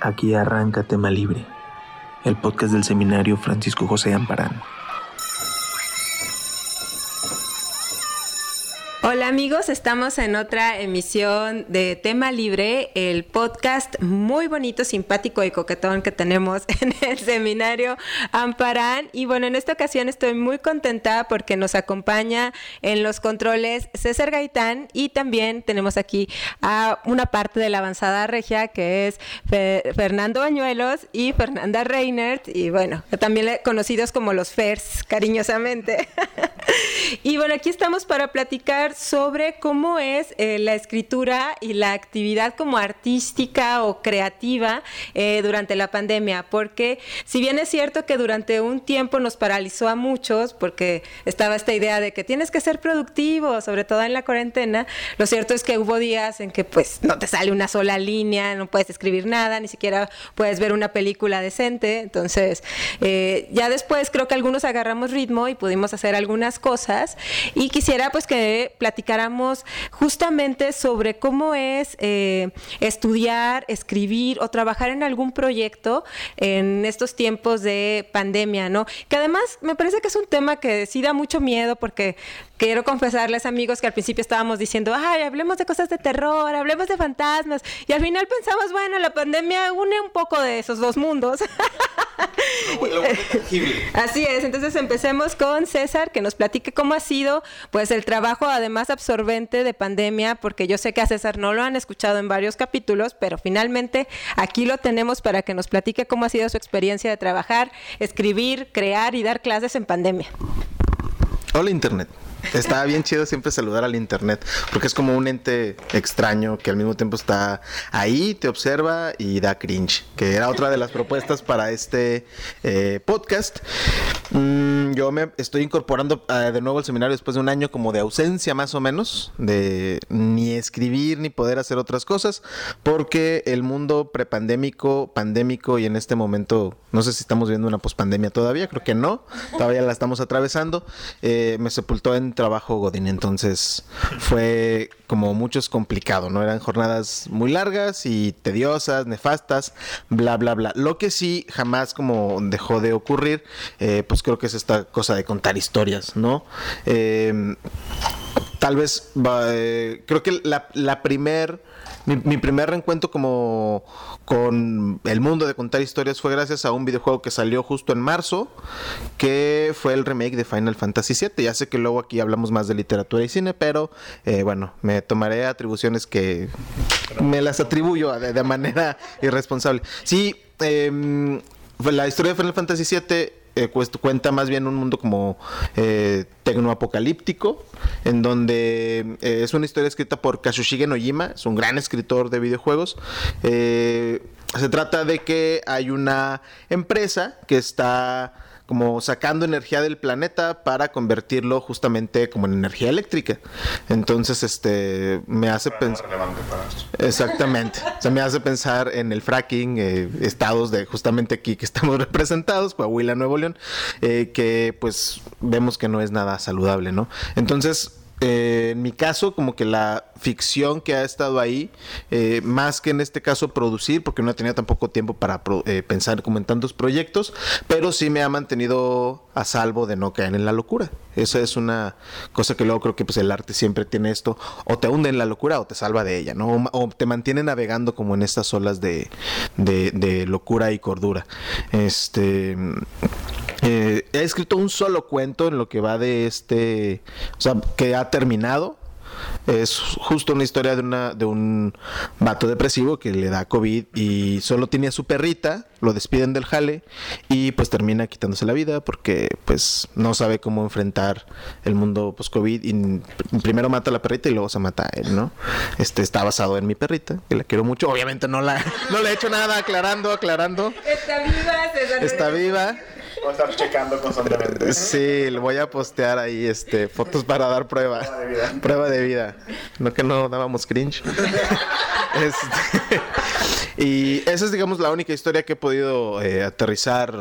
Aquí arranca Tema Libre, el podcast del seminario Francisco José Amparán. Hola amigos, estamos en otra emisión de Tema Libre, el podcast muy bonito, simpático y coquetón que tenemos en el seminario Amparán. Y bueno, en esta ocasión estoy muy contenta porque nos acompaña en los controles César Gaitán y también tenemos aquí a una parte de la avanzada regia que es Fernando Bañuelos y Fernanda Reinert y bueno, también conocidos como los FERS cariñosamente. y bueno, aquí estamos para platicar sobre cómo es eh, la escritura y la actividad como artística o creativa eh, durante la pandemia, porque si bien es cierto que durante un tiempo nos paralizó a muchos, porque estaba esta idea de que tienes que ser productivo, sobre todo en la cuarentena, lo cierto es que hubo días en que pues no te sale una sola línea, no puedes escribir nada, ni siquiera puedes ver una película decente, entonces eh, ya después creo que algunos agarramos ritmo y pudimos hacer algunas cosas. Y quisiera pues que platicáramos justamente sobre cómo es eh, estudiar, escribir o trabajar en algún proyecto en estos tiempos de pandemia, ¿no? Que además me parece que es un tema que sí da mucho miedo porque quiero confesarles amigos que al principio estábamos diciendo, ay, hablemos de cosas de terror, hablemos de fantasmas y al final pensamos, bueno, la pandemia une un poco de esos dos mundos. Así es, entonces empecemos con César, que nos platique cómo ha sido pues el trabajo además absorbente de pandemia, porque yo sé que a César no lo han escuchado en varios capítulos, pero finalmente aquí lo tenemos para que nos platique cómo ha sido su experiencia de trabajar, escribir, crear y dar clases en pandemia. Hola Internet. Está bien chido siempre saludar al internet, porque es como un ente extraño que al mismo tiempo está ahí, te observa y da cringe, que era otra de las propuestas para este eh, podcast. Mm, yo me estoy incorporando eh, de nuevo al seminario después de un año como de ausencia más o menos, de ni escribir ni poder hacer otras cosas, porque el mundo prepandémico, pandémico y en este momento, no sé si estamos viendo una pospandemia todavía, creo que no, todavía la estamos atravesando, eh, me sepultó en trabajo Godín, entonces fue como muchos complicado, ¿no? Eran jornadas muy largas y tediosas, nefastas, bla, bla, bla. Lo que sí jamás como dejó de ocurrir, eh, pues creo que es esta cosa de contar historias, ¿no? Eh, tal vez, eh, creo que la, la primer mi, primer reencuentro como con el mundo de contar historias fue gracias a un videojuego que salió justo en marzo, que fue el remake de Final Fantasy VII. Ya sé que luego aquí hablamos más de literatura y cine, pero eh, bueno, me tomaré atribuciones que me las atribuyo de, manera irresponsable. Sí, em, la historia de Final Fantasy VII eh, cuenta más bien un mundo como eh, tecnoapocalíptico, en donde eh, es una historia escrita por Kazushige Nojima, es un gran escritor de videojuegos. se trata de que hay una empresa que está como sacando energía del planeta para convertirlo justamente como en energía eléctrica. Entonces, este, me hace pensar... Exactamente. o sea, me hace pensar en el fracking, eh, estados de justamente aquí que estamos representados, Coahuila, Nuevo León, eh, que pues vemos que no es nada saludable, ¿no? Entonces, eh, en mi caso, como que la ficción que ha estado ahí, eh, más que en este caso producir, porque no tenido tampoco tiempo para eh, pensar como en tantos proyectos, pero sí me ha mantenido a salvo de no caer en la locura. Esa es una cosa que luego creo que pues el arte siempre tiene esto, o te hunde en la locura o te salva de ella, ¿no? O, te mantiene navegando como en estas olas de, de, de locura y cordura. Este eh, he escrito un solo cuento en lo que va de este, o sea, que ha terminado. Es justo una historia de, una, de un vato depresivo que le da COVID y solo tiene a su perrita, lo despiden del jale y pues termina quitándose la vida porque pues no sabe cómo enfrentar el mundo post-COVID y primero mata a la perrita y luego se mata a él, ¿no? Este está basado en mi perrita, que la quiero mucho. Obviamente no la no le he hecho nada, aclarando, aclarando. Está viva, Está viva. Voy a estar checando constantemente. Sí, le voy a postear ahí este fotos para dar prueba. Prueba de vida. Prueba de vida. No que no dábamos cringe. Este, y esa es, digamos, la única historia que he podido eh, aterrizar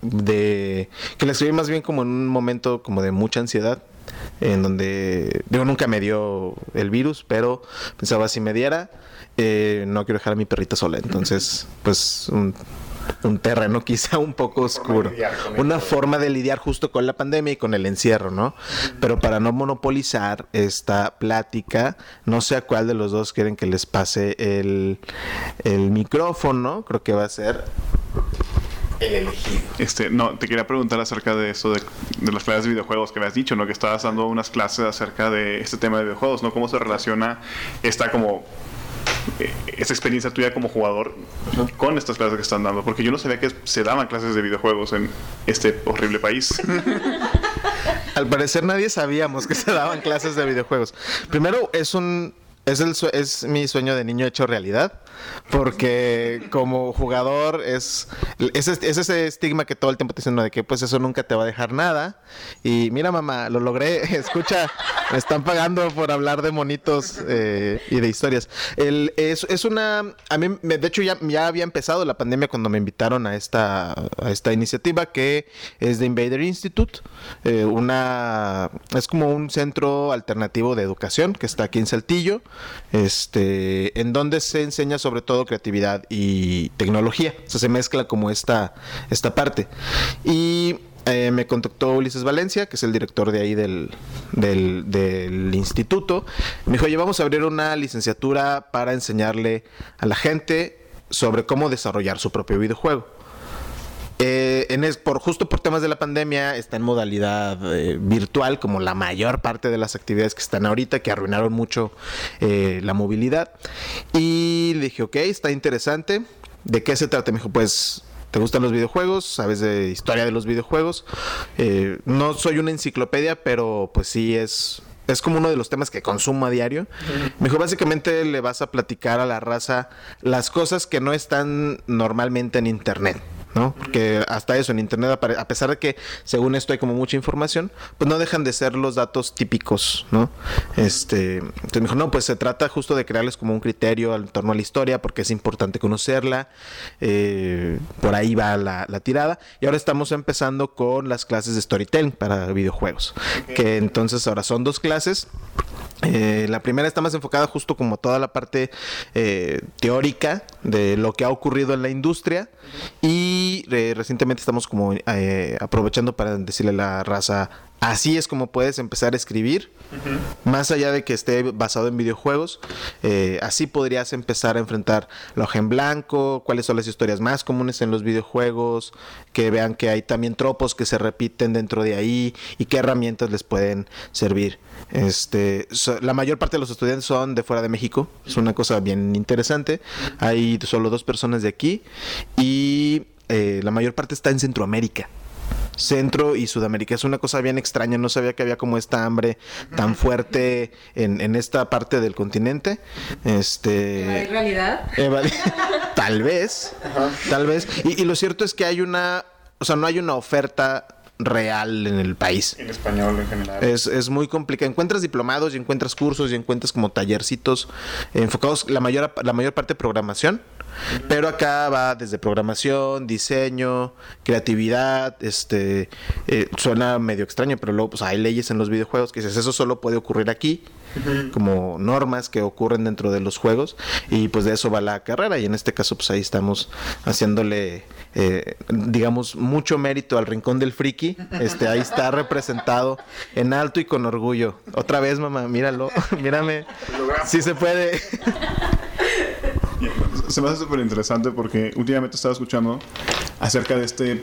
de... Que la escribí más bien como en un momento como de mucha ansiedad. en donde, digo, nunca me dio el virus, pero pensaba si me diera, eh, no quiero dejar a mi perrita sola. Entonces, pues un, un terreno quizá un poco oscuro. Una forma de lidiar justo con la pandemia y con el encierro, ¿no? Pero para no monopolizar esta plática, no sé a cuál de los dos quieren que les pase el, el micrófono, creo que va a ser el elegido. Este, no, te quería preguntar acerca de eso de, de las clases de videojuegos que me has dicho, ¿no? Que estabas dando unas clases acerca de este tema de videojuegos, ¿no? ¿Cómo se relaciona esta como esa experiencia tuya como jugador con estas clases que están dando? Porque yo no sabía que se daban clases de videojuegos en este horrible país. Al parecer nadie sabíamos que se daban clases de videojuegos. Primero es un es el sue- es mi sueño de niño hecho realidad porque como jugador es es, es ese estigma que todo el tiempo te dicen de que pues eso nunca te va a dejar nada. Y mira mamá lo logré. Escucha me están pagando por hablar de monitos eh, y de historias. El, es, es una a mí de hecho ya, ya había empezado la pandemia cuando me invitaron a esta a esta iniciativa que es de Invader Institute eh, una es como un centro alternativo de educación que está aquí en Saltillo este en donde se enseña sobre todo creatividad y tecnología o sea se mezcla como esta esta parte y eh, me contactó Ulises Valencia, que es el director de ahí del, del, del instituto. Me dijo, oye, vamos a abrir una licenciatura para enseñarle a la gente sobre cómo desarrollar su propio videojuego. Eh, por justo por temas de la pandemia está en modalidad eh, virtual como la mayor parte de las actividades que están ahorita que arruinaron mucho eh, la movilidad. Y le dije ok está interesante. De qué se trata me dijo pues te gustan los videojuegos sabes de historia de los videojuegos Eh, no soy una enciclopedia pero pues sí es es como uno de los temas que consumo a diario. Me dijo, básicamente le vas a platicar a la raza las cosas que no están normalmente en internet. ¿No? Porque hasta eso en internet, a pesar de que según esto hay como mucha información, pues no dejan de ser los datos típicos, ¿no? Este, entonces me dijo, no, pues se trata justo de crearles como un criterio en torno a la historia, porque es importante conocerla, eh, por ahí va la, la tirada, y ahora estamos empezando con las clases de storytelling para videojuegos, que entonces ahora son dos clases, eh, la primera está más enfocada justo como toda la parte eh, teórica de lo que ha ocurrido en la industria y eh, recientemente estamos como eh, aprovechando para decirle a la raza así es como puedes empezar a escribir más allá de que esté basado en videojuegos eh, así podrías empezar a enfrentar la hoja en blanco cuáles son las historias más comunes en los videojuegos que vean que hay también tropos que se repiten dentro de ahí y qué herramientas les pueden servir este, so- la mayor parte de los estudiantes son de fuera de México. Es una cosa bien interesante. Hay solo dos personas de aquí y eh, la mayor parte está en Centroamérica. Centro y Sudamérica. Es una cosa bien extraña. No sabía que había como esta hambre tan fuerte en, en esta parte del continente. Este. realidad? Eva- tal vez, tal vez. Y, y lo cierto es que hay una, o sea, no hay una oferta real en el país. En español en general. Es, es muy complicado. Encuentras diplomados y encuentras cursos y encuentras como tallercitos enfocados la mayor, la mayor parte de programación. Pero acá va desde programación, diseño, creatividad, este eh, suena medio extraño, pero luego pues hay leyes en los videojuegos que dices eso solo puede ocurrir aquí, como normas que ocurren dentro de los juegos, y pues de eso va la carrera, y en este caso pues ahí estamos haciéndole eh, digamos mucho mérito al rincón del friki, este ahí está representado en alto y con orgullo. Otra vez mamá, míralo, mírame. Sí se puede. Se me hace súper interesante porque últimamente estaba escuchando acerca de este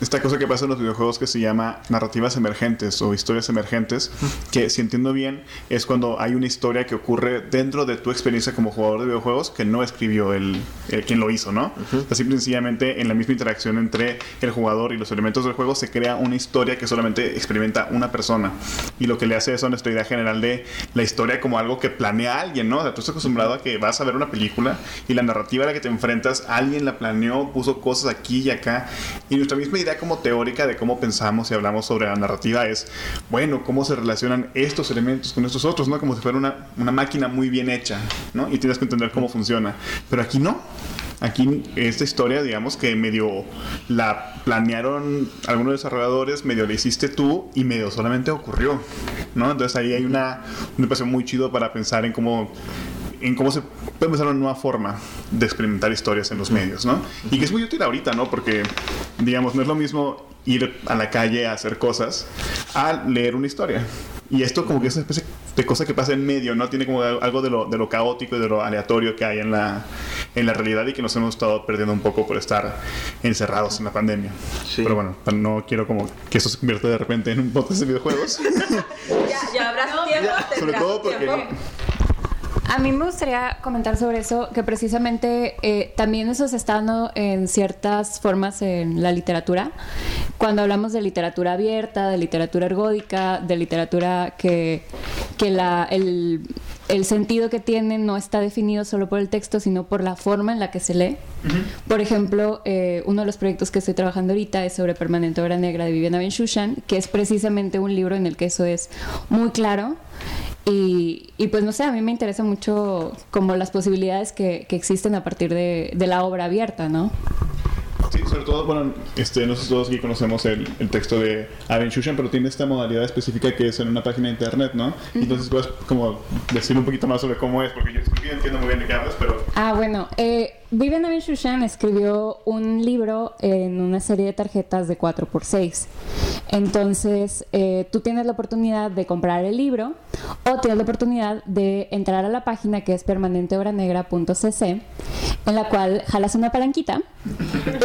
esta cosa que pasa en los videojuegos que se llama narrativas emergentes o historias emergentes, que si entiendo bien es cuando hay una historia que ocurre dentro de tu experiencia como jugador de videojuegos que no escribió el, el quien lo hizo, ¿no? O sea, simple y sencillamente en la misma interacción entre el jugador y los elementos del juego se crea una historia que solamente experimenta una persona y lo que le hace eso a nuestra idea general de la historia como algo que planea alguien, ¿no? O sea, tú estás acostumbrado a que vas a ver una película y la narrativa a la que te enfrentas, alguien la planeó, puso cosas aquí y acá. Y nuestra misma idea como teórica de cómo pensamos y hablamos sobre la narrativa es, bueno, cómo se relacionan estos elementos con estos otros, ¿no? Como si fuera una, una máquina muy bien hecha, ¿no? Y tienes que entender cómo funciona. Pero aquí no. aquí esta historia, digamos que medio la planearon algunos desarrolladores, medio la hiciste tú y medio solamente ocurrió, ¿no? Entonces ahí hay una, un espacio muy chido para pensar en cómo en cómo se puede empezar una nueva forma de experimentar historias en los medios, ¿no? Y que es muy útil ahorita, ¿no? Porque, digamos, no es lo mismo ir a la calle a hacer cosas a leer una historia. Y esto como que es una especie de cosa que pasa en medio, ¿no? Tiene como algo de lo, de lo caótico y de lo aleatorio que hay en la, en la realidad y que nos hemos estado perdiendo un poco por estar encerrados en la pandemia. Sí. Pero bueno, no quiero como que eso se convierta de repente en un podcast de videojuegos. Ya, ya habrá tiempo. Sobre tendrás todo porque... tiempo. A mí me gustaría comentar sobre eso, que precisamente eh, también eso se está dando en ciertas formas en la literatura. Cuando hablamos de literatura abierta, de literatura ergódica, de literatura que, que la, el, el sentido que tiene no está definido solo por el texto, sino por la forma en la que se lee. Por ejemplo, eh, uno de los proyectos que estoy trabajando ahorita es sobre Permanente Obra Negra de Viviana Benchushan, que es precisamente un libro en el que eso es muy claro. Y, y, pues no sé, a mí me interesa mucho como las posibilidades que, que existen a partir de, de, la obra abierta, ¿no? Sí, sobre todo, bueno, este, nosotros todos aquí conocemos el, el texto de Aben Shushan, pero tiene esta modalidad específica que es en una página de internet, ¿no? Uh -huh. Entonces puedes como decir un poquito más sobre cómo es, porque yo escribí, entiendo muy bien de qué hablas, pero... Ah, bueno, eh, Vivian Aben Shushan escribió un libro en una serie de tarjetas de 4x6. Entonces, eh, tú tienes la oportunidad de comprar el libro o tienes la oportunidad de entrar a la página que es permanenteobranegra.cc, en la cual jalas una palanquita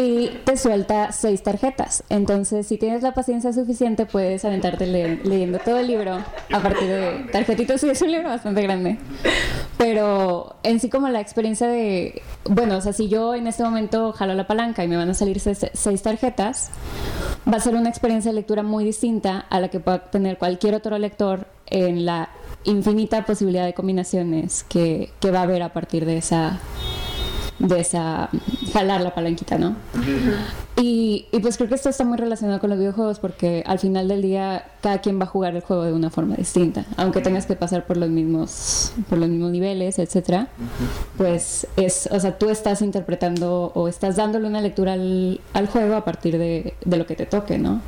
y te suelta seis tarjetas. Entonces, si tienes la paciencia suficiente, puedes aventarte le leyendo todo el libro a partir de tarjetitos. Sí, es un libro bastante grande. Pero en sí como la experiencia de, bueno, o sea, si yo en este momento jalo la palanca y me van a salir seis, seis tarjetas, va a ser una experiencia de lectura muy distinta a la que pueda tener cualquier otro lector en la infinita posibilidad de combinaciones que, que va a haber a partir de esa de esa jalar la palanquita, ¿no? Y, y, pues creo que esto está muy relacionado con los videojuegos porque al final del día cada quien va a jugar el juego de una forma distinta, aunque tengas que pasar por los mismos por los mismos niveles, etcétera. Pues es, o sea, tú estás interpretando o estás dándole una lectura al, al juego a partir de, de lo que te toque, ¿no?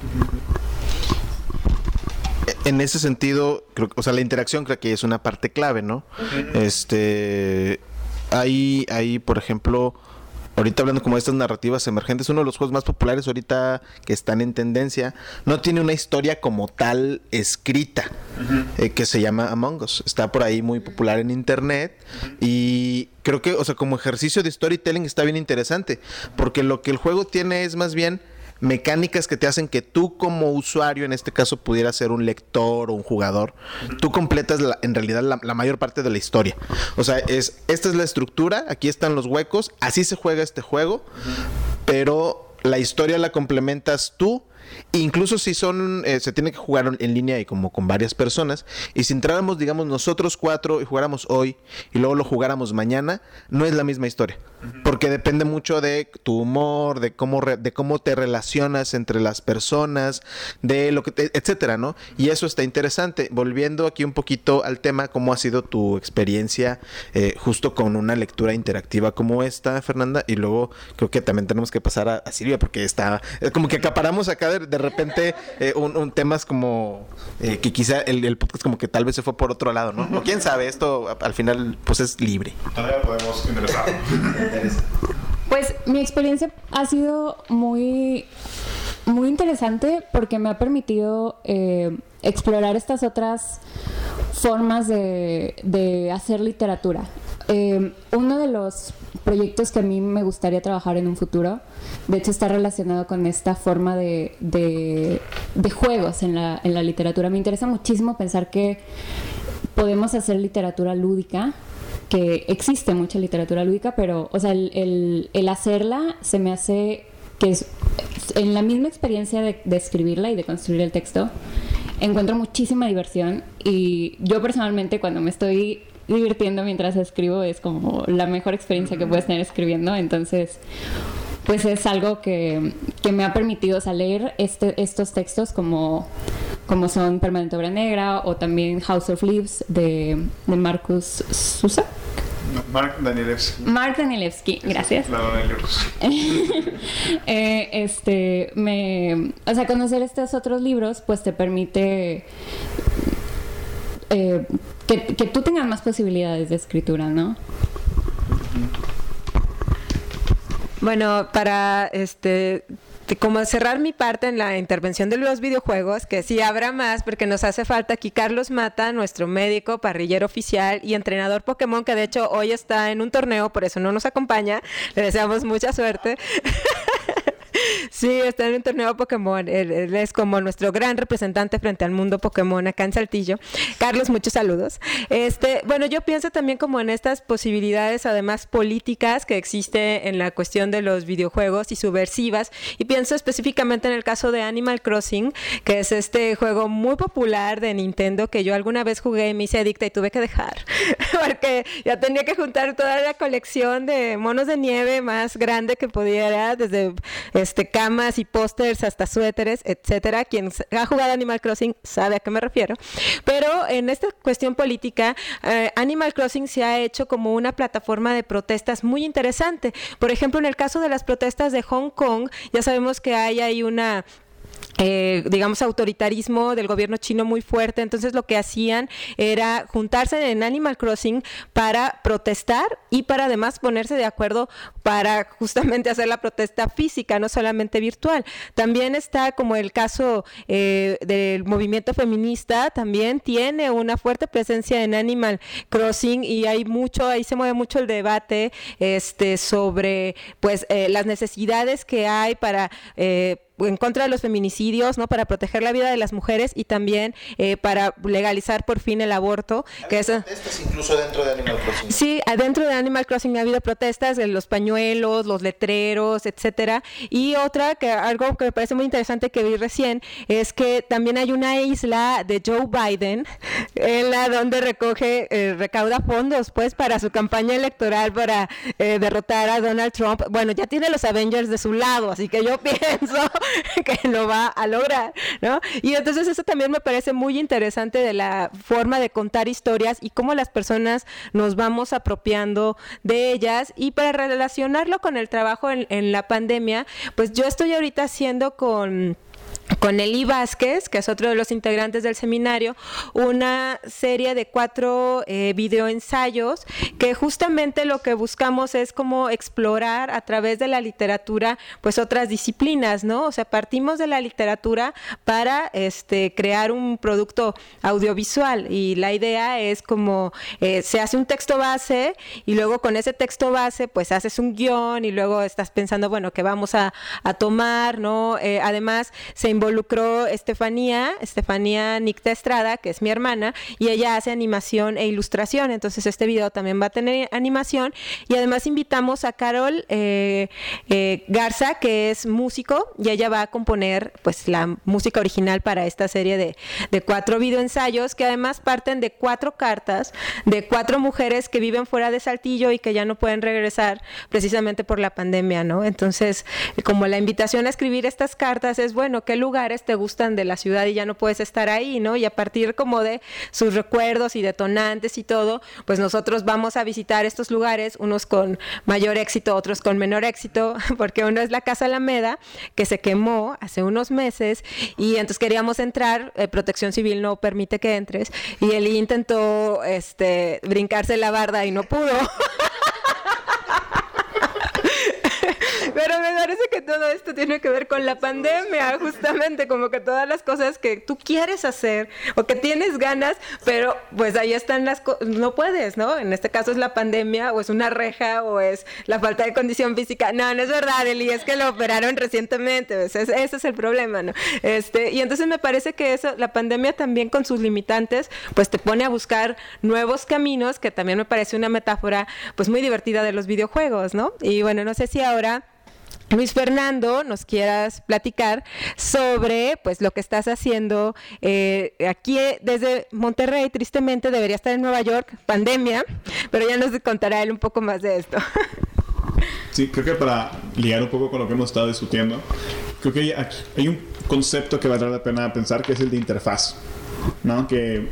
en ese sentido, creo, o sea, la interacción creo que es una parte clave, ¿no? Este, hay, hay, por ejemplo, ahorita hablando como de estas narrativas emergentes, uno de los juegos más populares ahorita que están en tendencia, no tiene una historia como tal escrita, uh -huh. eh, que se llama Among Us. Está por ahí muy popular en internet uh -huh. y creo que, o sea, como ejercicio de storytelling está bien interesante, porque lo que el juego tiene es más bien mecánicas que te hacen que tú como usuario, en este caso pudiera ser un lector o un jugador, tú completas en realidad la, la, mayor parte de la historia. O sea, es esta es la estructura, aquí están los huecos, así se juega este juego, pero la historia la complementas tú. Incluso si son, eh, se tiene que jugar en línea y como con varias personas, y si entráramos, digamos, nosotros cuatro y jugáramos hoy y luego lo jugáramos mañana, no es la misma historia. Porque depende mucho de tu humor, de cómo, re, de cómo te relacionas entre las personas, de lo que, te, etcétera, ¿no? Y eso está interesante. Volviendo aquí un poquito al tema, ¿cómo ha sido tu experiencia eh, justo con una lectura interactiva como esta, Fernanda? Y luego creo que también tenemos que pasar a, a Silvia, porque está, es como que acaparamos acá de, de repente eh, un, un, temas como eh, que quizá el, el, podcast como que tal vez se fue por otro lado, ¿no? O quién sabe, esto al final pues es libre. Todavía podemos interesar. Pues mi experiencia ha sido muy, muy interesante porque me ha permitido eh, explorar estas otras formas de, de hacer literatura. Eh, uno de los proyectos que a mí me gustaría trabajar en un futuro, de hecho está relacionado con esta forma de, de, juegos en la, en la literatura. Me interesa muchísimo pensar que podemos hacer literatura lúdica que existe mucha literatura lúdica, pero, o sea, el, el, hacerla se me hace que es, en la misma experiencia de, escribirla y de construir el texto, encuentro muchísima diversión y yo personalmente cuando me estoy divirtiendo mientras escribo es como la mejor experiencia que puedes tener escribiendo, entonces pues es algo que, que me ha permitido o leer este, estos textos como, como son Permanente Obra Negra o también House of Leaves de, de Marcus. No, Mark Danielewski. Mark Danielewski, gracias. Eh, este, me, o sea, conocer estos otros libros, pues te permite eh, que, que tú tengas más posibilidades de escritura, ¿no? Bueno, para este como cerrar mi parte en la intervención de los videojuegos, que sí habrá más, porque nos hace falta aquí Carlos Mata, nuestro médico, parrillero oficial y entrenador Pokémon, que de hecho hoy está en un torneo, por eso no nos acompaña. Le deseamos mucha suerte. Sí, está en un torneo Pokémon. Él, es como nuestro gran representante frente al mundo Pokémon acá en Saltillo. Carlos, muchos saludos. Este, bueno, yo pienso también como en estas posibilidades, además políticas que existe en la cuestión de los videojuegos y subversivas. Y pienso específicamente en el caso de Animal Crossing, que es este juego muy popular de Nintendo que yo alguna vez jugué y me hice adicta y tuve que dejar. Porque ya tenía que juntar toda la colección de monos de nieve más grande que pudiera, desde este camas y pósters hasta suéteres, etcétera. Quien ha jugado Animal Crossing sabe a qué me refiero. Pero en esta cuestión política, eh, Animal Crossing se ha hecho como una plataforma de protestas muy interesante. Por ejemplo, en el caso de las protestas de Hong Kong, ya sabemos que hay ahí una eh, digamos, autoritarismo del gobierno chino muy fuerte. Entonces lo que hacían era juntarse en Animal Crossing para protestar y para además ponerse de acuerdo para justamente hacer la protesta física, no solamente virtual. También está como el caso eh, del movimiento feminista, también tiene una fuerte presencia en Animal Crossing y hay mucho, ahí se mueve mucho el debate este, sobre pues eh, las necesidades que hay para en contra de los feminicidios, ¿no? Para proteger la vida de las mujeres y también eh, para legalizar por fin el aborto. Que es, protestas incluso dentro de Animal Crossing. Sí, adentro de Animal Crossing ha habido protestas de los pañuelos, los letreros, etcétera. Y otra que algo que me parece muy interesante que vi recién es que también hay una isla de Joe Biden en la donde recoge eh, recauda fondos pues para su campaña electoral para eh, derrotar a Donald Trump. Bueno, ya tiene los Avengers de su lado, así que yo pienso que lo va a lograr, ¿no? Y entonces eso también me parece muy interesante de la forma de contar historias y cómo las personas nos vamos apropiando de ellas y para relacionarlo con el trabajo en, en la pandemia, pues yo estoy ahorita haciendo con con Eli Vázquez, que es otro de los integrantes del seminario, una serie de cuatro eh, videoensayos que justamente lo que buscamos es como explorar a través de la literatura pues otras disciplinas, ¿no? O sea, partimos de la literatura para este, crear un producto audiovisual y la idea es como eh, se hace un texto base y luego con ese texto base pues haces un guion y luego estás pensando, bueno, ¿qué vamos a, a tomar, ¿no? Eh, además, se involucró Estefanía, Estefanía Nicta Estrada, que es mi hermana, y ella hace animación e ilustración. Entonces este video también va a tener animación. Y además invitamos a Carol eh, eh, Garza, que es músico, y ella va a componer pues la música original para esta serie de, de cuatro videoensayos, que además parten de cuatro cartas de cuatro mujeres que viven fuera de Saltillo y que ya no pueden regresar precisamente por la pandemia, ¿no? Entonces, como la invitación a escribir estas cartas es, bueno, ¿qué lugares te gustan de la ciudad y ya no puedes estar ahí, ¿no? Y a partir como de sus recuerdos y detonantes y todo, pues nosotros vamos a visitar estos lugares, unos con mayor éxito, otros con menor éxito, porque uno es la Casa Alameda, que se quemó hace unos meses y entonces queríamos entrar, eh, Protección Civil no permite que entres y él intentó este brincarse la barda y no pudo. Pero me parece que todo esto tiene que ver con la pandemia, justamente, como que todas las cosas que tú quieres hacer o que tienes ganas, pero pues ahí están las cosas, no puedes, ¿no? En este caso es la pandemia o es una reja o es la falta de condición física. No, no es verdad, Eli, es que lo operaron recientemente, pues, ese, es el problema, ¿no? Este, y entonces me parece que eso, la pandemia también con sus limitantes, pues te pone a buscar nuevos caminos, que también me parece una metáfora pues muy divertida de los videojuegos, ¿no? Y bueno, no sé si ahora Luis Fernando, nos quieras platicar sobre pues lo que estás haciendo eh, aquí eh, desde Monterrey, tristemente debería estar en Nueva York, pandemia, pero ya nos contará él un poco más de esto. Sí, creo que para ligar un poco con lo que hemos estado discutiendo, creo que hay, hay un concepto que valdrá la pena pensar que es el de interfaz, ¿no? Que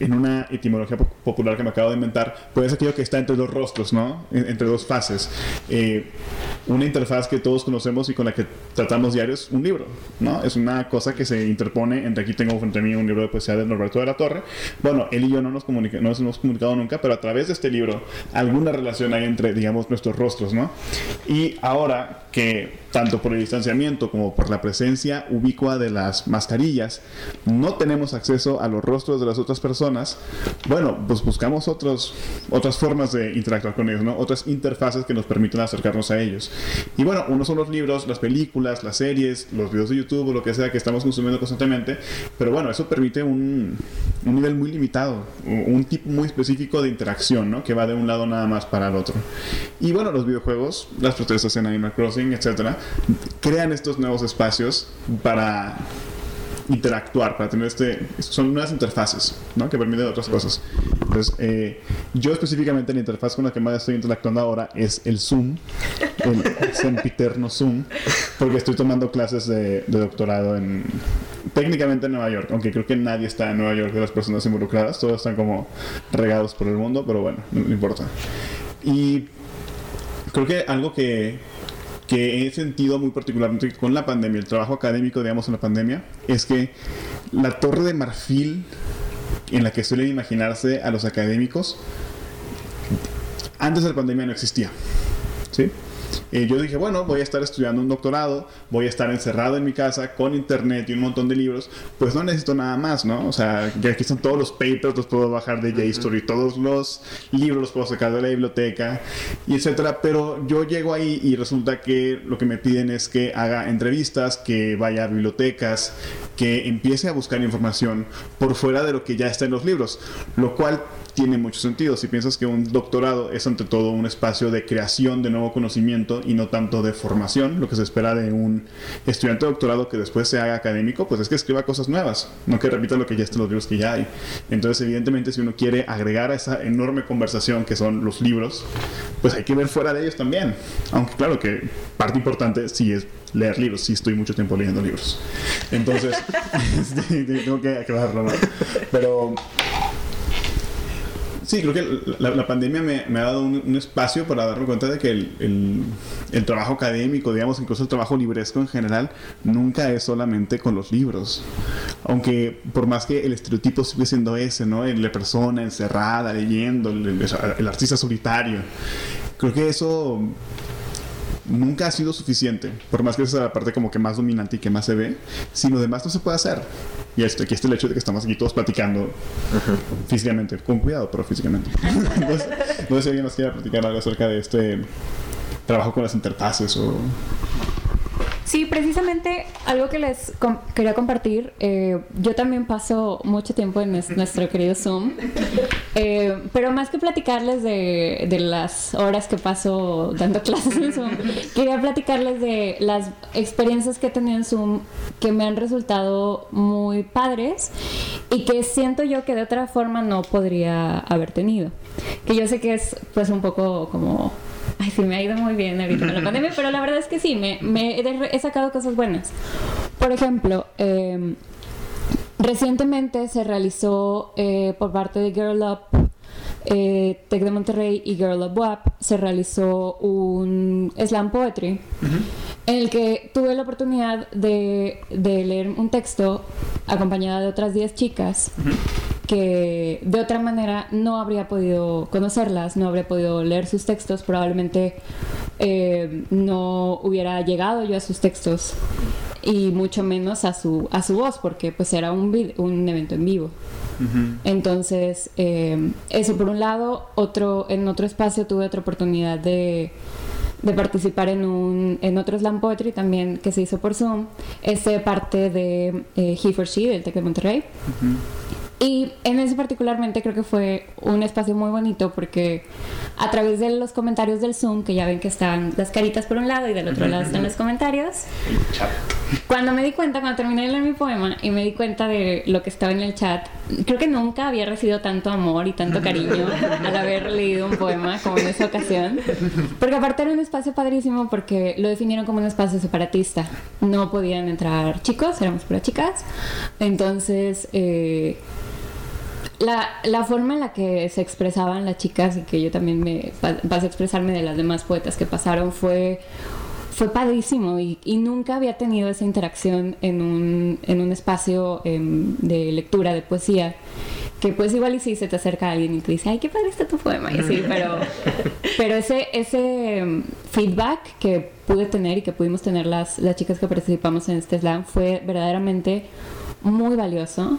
en una etimología po- popular que me acabo de inventar, pues es aquello que está entre dos rostros, ¿no? En- entre dos fases. Eh, una interfaz que todos conocemos y con la que tratamos diario es un libro, ¿no? Es una cosa que se interpone entre aquí tengo frente a mí un libro de poesía de Norberto de la Torre. Bueno, él y yo no nos, comunica- no nos hemos comunicado nunca, pero a través de este libro alguna relación hay entre, digamos, nuestros rostros, ¿no? Y ahora que tanto por el distanciamiento como por la presencia ubicua de las mascarillas, no tenemos acceso a los rostros de las otras personas, bueno, pues buscamos otros, otras formas de interactuar con ellos, ¿no? Otras interfaces que nos permiten acercarnos a ellos. Y bueno, uno son los libros, las películas, las series, los videos de YouTube lo que sea que estamos consumiendo constantemente, pero bueno, eso permite un, un nivel muy limitado, un tipo muy específico de interacción, ¿no? Que va de un lado nada más para el otro. Y bueno, los videojuegos, las protestas en Animal Crossing, etcétera, crean estos nuevos espacios para interactuar, para tener este... Son nuevas interfaces, ¿no? Que permiten otras cosas. Entonces, eh, yo específicamente la interfaz con la que más estoy interactuando ahora es el Zoom, el sempiterno Zoom, porque estoy tomando clases de, de doctorado en... Técnicamente en Nueva York, aunque creo que nadie está en Nueva York de las personas involucradas, todos están como regados por el mundo, pero bueno, no, no importa. Y creo que algo que, que he sentido muy particularmente con la pandemia, el trabajo académico, digamos, en la pandemia, es que la torre de marfil en la que suelen imaginarse a los académicos, antes de la pandemia no existía. ¿Sí? Eh, yo dije, bueno, voy a estar estudiando un doctorado, voy a estar encerrado en mi casa con internet y un montón de libros, pues no necesito nada más, ¿no? O sea, ya aquí están todos los papers, los puedo bajar de JSTOR todos los libros los puedo sacar de la biblioteca y etcétera, pero yo llego ahí y resulta que lo que me piden es que haga entrevistas, que vaya a bibliotecas, que empiece a buscar información por fuera de lo que ya está en los libros, lo cual tiene mucho sentido. Si piensas que un doctorado es ante todo un espacio de creación de nuevo conocimiento y no tanto de formación, lo que se espera de un estudiante de doctorado que después se haga académico, pues es que escriba cosas nuevas, no que repita lo que ya está en los libros que ya hay. Entonces, evidentemente, si uno quiere agregar a esa enorme conversación que son los libros, pues hay que ver fuera de ellos también. Aunque claro que parte importante sí es leer libros, sí estoy mucho tiempo leyendo libros. Entonces, sí, tengo que aclararlo, ¿no? Pero Sí, creo que la, pandemia me, ha dado un, espacio para darme cuenta de que el, trabajo académico, digamos, incluso el trabajo libresco en general, nunca es solamente con los libros. Aunque por más que el estereotipo sigue siendo ese, ¿no? La persona encerrada, leyendo, el artista solitario. Creo que eso nunca ha sido suficiente, por más que esa es la parte como que más dominante y que más se ve, si lo demás no se puede hacer. Y esto, aquí está el hecho de que estamos aquí todos platicando uh -huh. físicamente, con cuidado, pero físicamente. Entonces, no sé si alguien más quiere platicar algo acerca de este trabajo con las interfaces o... Sí, precisamente algo que les com quería compartir. Eh, yo también paso mucho tiempo en nuestro querido Zoom, eh, pero más que platicarles de, de, las horas que paso dando clases en Zoom, quería platicarles de las experiencias que he tenido en Zoom que me han resultado muy padres y que siento yo que de otra forma no podría haber tenido. Que yo sé que es pues un poco como Ay, sí, me ha ido muy bien ahorita con la pandemia, pero la verdad es que sí, me, me he sacado cosas buenas. Por ejemplo, eh, recientemente se realizó eh, por parte de Girl Up, eh, Tec de Monterrey y Girl Up WAP, se realizó un slam poetry uh -huh. en el que tuve la oportunidad de, de, leer un texto acompañada de otras 10 chicas. Uh -huh que de otra manera no habría podido conocerlas, no habría podido leer sus textos, probablemente eh, no hubiera llegado yo a sus textos y mucho menos a su, a su voz, porque pues era un, un evento en vivo. Uh -huh. Entonces, eh, eso por un lado, otro, en otro espacio tuve otra oportunidad de, de participar en, un, en otro slam poetry también que se hizo por Zoom, este parte de eh, He for She del TEC de Monterrey. Uh -huh. Y en ese particularmente creo que fue un espacio muy bonito porque a través de los comentarios del Zoom, que ya ven que están las caritas por un lado y del otro lado están los comentarios, cuando me di cuenta, cuando terminé de leer mi poema y me di cuenta de lo que estaba en el chat, creo que nunca había recibido tanto amor y tanto cariño al haber leído un poema como en esa ocasión. Porque aparte era un espacio padrísimo porque lo definieron como un espacio separatista. No podían entrar chicos, éramos puras chicas. Entonces... Eh, la, la forma en la que se expresaban las chicas y que yo también me va- vas a expresarme de las demás poetas que pasaron fue fue padrísimo. Y, y nunca había tenido esa interacción en un, en un espacio em, de lectura, de poesía, que pues igual y si se te acerca alguien y te dice, ay, qué padre está tu poema, y así, pero, pero ese, ese em, feedback que pude tener y que pudimos tener las, las chicas que participamos en este slam fue verdaderamente muy valioso.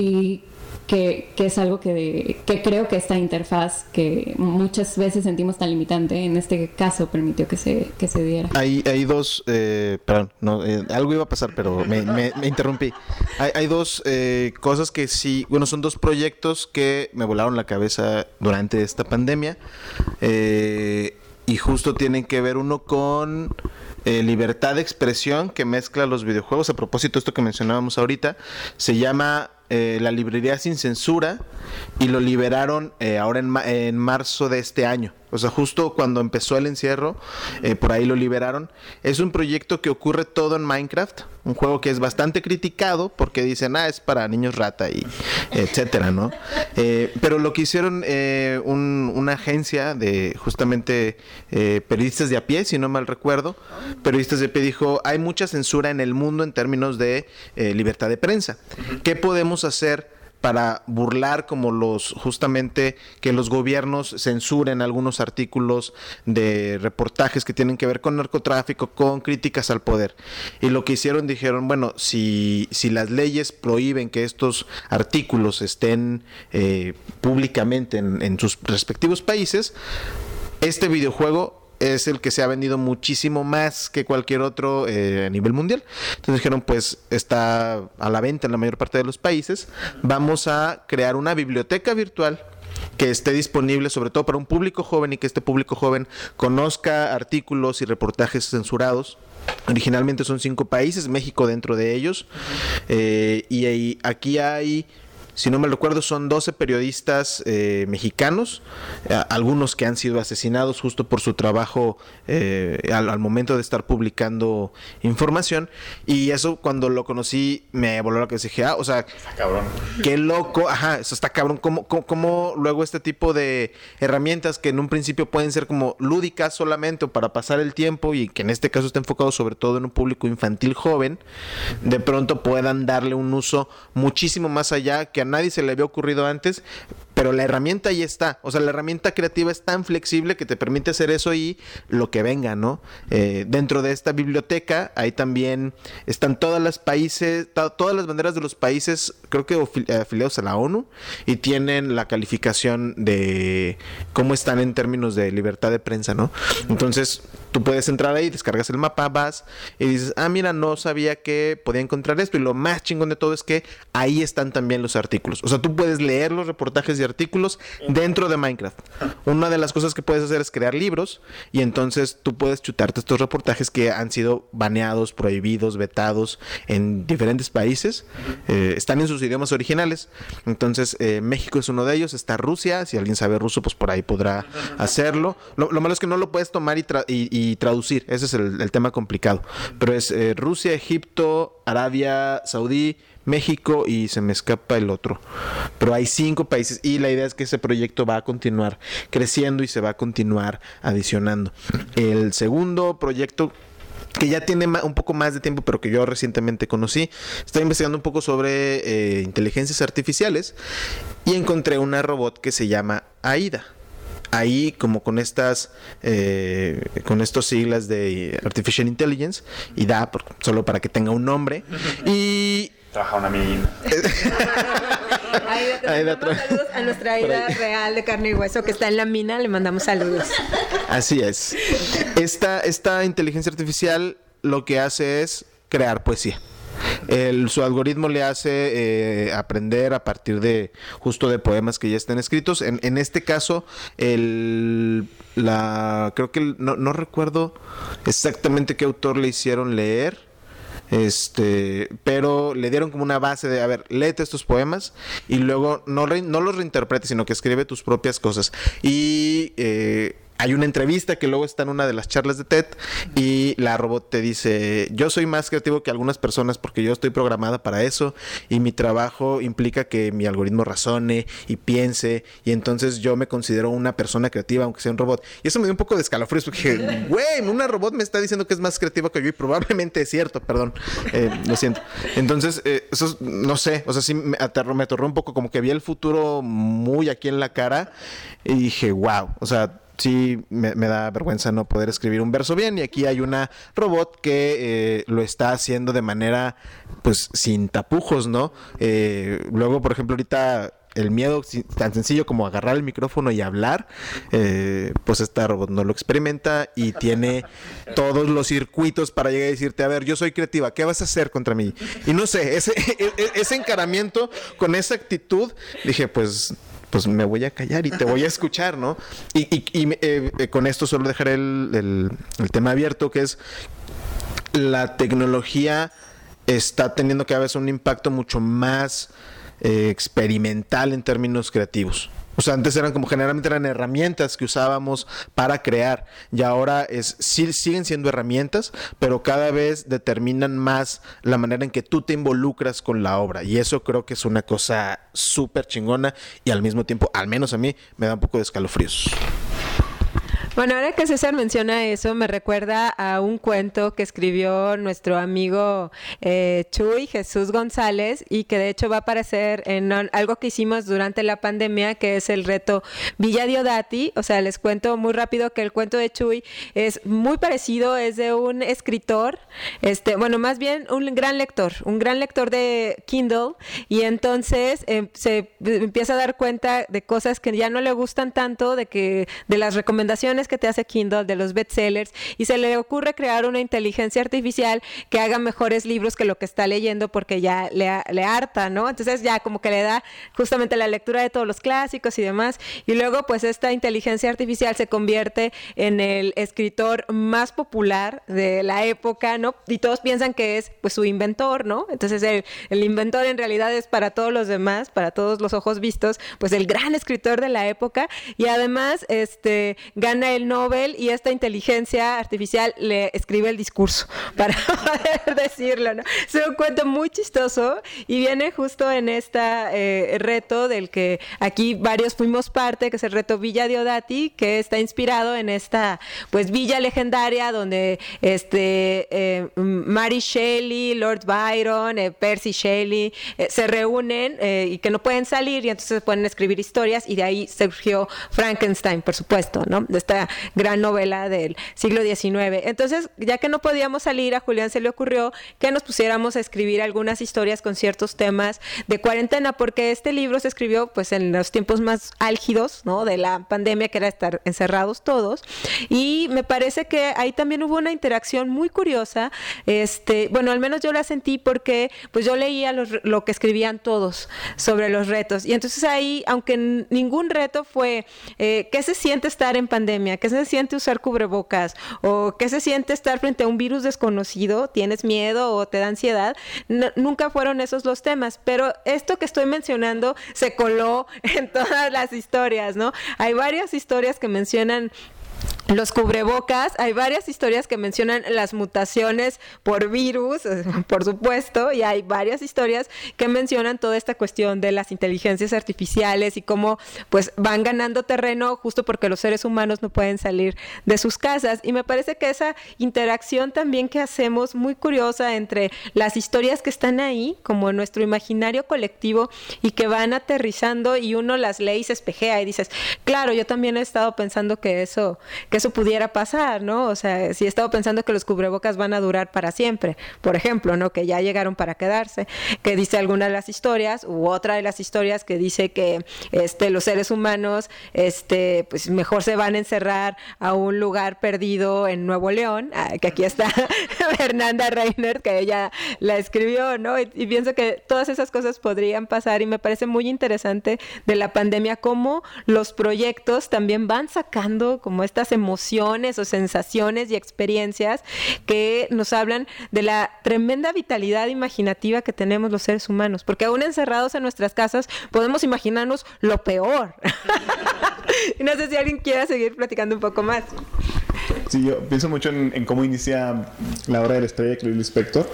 Y que, es algo que, que creo que esta interfaz que muchas veces sentimos tan limitante, en este caso permitió que se, que se diera. Hay, hay dos, eh, perdón, eh, algo iba a pasar, pero me, me- interrumpí. Hay, hay dos eh, cosas que sí, bueno, son dos proyectos que me volaron la cabeza durante esta pandemia. y justo tienen que ver uno con libertad de expresión que mezcla los videojuegos. A propósito, esto que mencionábamos ahorita, se llama eh, La Librería Sin Censura y lo liberaron eh, ahora en, ma- en marzo de este año. O sea, justo cuando empezó el encierro, eh, por ahí lo liberaron. Es un proyecto que ocurre todo en Minecraft, un juego que es bastante criticado porque dicen, ah, es para niños rata y etcétera, ¿no? Eh, pero lo que hicieron eh, un- una agencia de justamente eh, periodistas de a pie, si no mal recuerdo, periodistas de pie dijo, hay mucha censura en el mundo en términos de libertad de prensa. ¿Qué podemos hacer? Para burlar como los justamente que los gobiernos censuren algunos artículos de reportajes que tienen que ver con narcotráfico, con críticas al poder. Y lo que hicieron dijeron, bueno, si, si las leyes prohíben que estos artículos estén eh, públicamente en, en sus respectivos países, este videojuego es el que se ha vendido muchísimo más que cualquier otro eh, a nivel mundial. Entonces dijeron, pues está a la venta en la mayor parte de los países. Vamos a crear una biblioteca virtual que esté disponible sobre todo para un público joven y que este público joven conozca artículos y reportajes censurados. Originalmente son cinco países, México dentro de ellos. Eh, y ahí- aquí hay si no me recuerdo, son 12 periodistas eh, mexicanos, algunos que han sido asesinados justo por su trabajo eh, al, al momento de estar publicando información. Y eso cuando lo conocí me voló la y dije, ah, o sea, Cabrón. Qué loco, ajá, eso está cabrón. ¿Cómo, cómo, cómo luego este tipo de herramientas que en un principio pueden ser como lúdicas solamente o para pasar el tiempo y que en este caso está enfocado sobre todo en un público infantil joven, de pronto puedan darle un uso muchísimo más allá que a nadie se le había ocurrido antes, pero la herramienta ahí está. O sea, la herramienta creativa es tan flexible que te permite hacer eso y lo que venga, ¿no? Eh, dentro de esta biblioteca, ahí también están todas las países, to- todas las banderas de los países, creo que afiliados a la ONU, y tienen la calificación de cómo están en términos de libertad de prensa, ¿no? Entonces, tú puedes entrar ahí, descargas el mapa, vas y dices, ah, mira, no sabía que podía encontrar esto. Y lo más chingón de todo es que ahí están también los artículos. O sea, tú puedes leer los reportajes y artículos dentro de Minecraft. Una de las cosas que puedes hacer es crear libros y entonces tú puedes chutarte estos reportajes que han sido baneados, prohibidos, vetados en diferentes países. Eh, están en sus idiomas originales. Entonces, eh, México es uno de ellos. Está Rusia. Si alguien sabe ruso, pues por ahí podrá hacerlo. Lo, lo malo es que no lo puedes tomar y, tra- y- traducir. Ese es el, el tema complicado. Pero es eh, Rusia, Egipto, Arabia Saudí, México y se me escapa el otro. Pero hay cinco países y la idea es que ese proyecto va a continuar creciendo y se va a continuar adicionando. El segundo proyecto que ya tiene un poco más de tiempo, pero que yo recientemente conocí. Estoy investigando un poco sobre eh, inteligencias artificiales y encontré una robot que se llama AIDA. Ahí, como con estas, eh, con estos siglas de Artificial Intelligence, IDA, por- solo para que tenga un nombre. Y Trabaja una mina. Aida, Aida saludos a nuestra Aida real de carne y hueso que está en la mina, le mandamos saludos. Así es. Esta, esta inteligencia artificial lo que hace es crear poesía. El- su algoritmo le hace eh, aprender a partir de justo de poemas que ya estén escritos. En, en este caso, el, la, creo que el- no, no recuerdo exactamente qué autor le hicieron leer. Este, pero le dieron como una base de, a ver, léete estos poemas y luego no, re- no los reinterpretes, sino que escribe tus propias cosas. Y eh, hay una entrevista que luego está en una de las charlas de TED y la robot te dice, yo soy más creativo que algunas personas porque yo estoy programada para eso y mi trabajo implica que mi algoritmo razone y piense y entonces yo me considero una persona creativa aunque sea un robot. Y eso me dio un poco de escalofríos porque dije, güey, una robot me está diciendo que es más creativa que yo y probablemente es cierto, perdón, eh, lo siento. Entonces, eh, eso no sé, o sea, sí me aterró, me aterró un poco como que vi el futuro muy aquí en la cara y dije, wow, o sea, sí me, da vergüenza no poder escribir un verso bien y aquí hay una robot que eh, lo está haciendo de manera pues sin tapujos, ¿no? Eh, luego, por ejemplo, ahorita el miedo tan sencillo como agarrar el micrófono y hablar, eh, pues esta robot no lo experimenta y tiene todos los circuitos para llegar a decirte, a ver, yo soy creativa, ¿qué vas a hacer contra mí? Y no sé, ese, e, e, ese encaramiento con esa actitud, dije, pues pues me voy a callar y te voy a escuchar, ¿no? Y, eh, eh, con esto solo dejaré el, tema abierto, que es la tecnología está teniendo cada vez un impacto mucho más eh, experimental en términos creativos. O sea, antes eran como generalmente eran herramientas que usábamos para crear y ahora es sí, siguen siendo herramientas, pero cada vez determinan más la manera en que tú te involucras con la obra y eso creo que es una cosa súper chingona y al mismo tiempo, al menos a mí, me da un poco de escalofríos. Bueno, ahora que César menciona eso, me recuerda a un cuento que escribió nuestro amigo eh, Chuy Jesús González y que de hecho va a aparecer en algo que hicimos durante la pandemia, que es el reto Villa Diodati. O sea, les cuento muy rápido que el cuento de Chuy es muy parecido, es de un escritor, este, bueno, más bien un gran lector, un gran lector de Kindle y entonces em, se empieza a dar cuenta de cosas que ya no le gustan tanto, de que de las recomendaciones que te hace Kindle, de los bestsellers, y se le ocurre crear una inteligencia artificial que haga mejores libros que lo que está leyendo porque ya le, le harta, ¿no? Entonces ya como que le da justamente la lectura de todos los clásicos y demás, y luego pues esta inteligencia artificial se convierte en el escritor más popular de la época, ¿no? Y todos piensan que es pues su inventor, ¿no? Entonces el, el inventor en realidad es para todos los demás, para todos los ojos vistos, pues el gran escritor de la época y además este gana el Nobel y esta inteligencia artificial le escribe el discurso para poder decirlo, ¿no? Es un cuento muy chistoso y viene justo en este reto del que aquí varios fuimos parte, que es el reto Villa Diodati, que está inspirado en esta pues villa legendaria donde este eh, Mary Shelley, Lord Byron, eh, Percy Shelley se reúnen y que no pueden salir y entonces pueden escribir historias y de ahí surgió Frankenstein, por supuesto, ¿no? De gran novela del siglo XIX. Entonces, ya que no podíamos salir, a Julián se le ocurrió que nos pusiéramos a escribir algunas historias con ciertos temas de cuarentena, porque este libro se escribió pues en los tiempos más álgidos, ¿no? De la pandemia, que era estar encerrados todos. Y me parece que ahí también hubo una interacción muy curiosa, este, bueno, al menos yo la sentí porque pues yo leía lo que escribían todos sobre los retos. Y entonces ahí, aunque ningún reto fue, eh, ¿qué se siente estar en pandemia? ¿Qué se siente usar cubrebocas? ¿O qué se siente estar frente a un virus desconocido? ¿Tienes miedo o te da ansiedad? nunca fueron esos los temas, pero esto que estoy mencionando se coló en todas las historias, ¿no? Hay varias historias que mencionan los cubrebocas, hay varias historias que mencionan las mutaciones por virus, por supuesto, y hay varias historias que mencionan toda esta cuestión de las inteligencias artificiales y cómo pues van ganando terreno justo porque los seres humanos no pueden salir de sus casas. Y me parece que esa interacción también que hacemos muy curiosa entre las historias que están ahí, como nuestro imaginario colectivo, y que van aterrizando y uno las se espejea y dices, claro, yo también he estado pensando que eso eso pudiera pasar, ¿no? O sea, si he estado pensando que los cubrebocas van a durar para siempre, por ejemplo, ¿no? Que ya llegaron para quedarse, que dice alguna de las historias, u otra de las historias que dice que este, los seres humanos, este, pues mejor se van a encerrar a un lugar perdido en Nuevo León, ah, que aquí está Fernanda Reiner, que ella la escribió, ¿no? Y, y pienso que todas esas cosas podrían pasar y me parece muy interesante de la pandemia cómo los proyectos también van sacando como estas emociones emociones o sensaciones y experiencias que nos hablan de la tremenda vitalidad imaginativa que tenemos los seres humanos, porque aún encerrados en nuestras casas podemos imaginarnos lo peor. no sé si alguien quiera seguir platicando un poco más. Sí, yo pienso mucho en, cómo inicia la obra de la estrella de Clarice Lispector,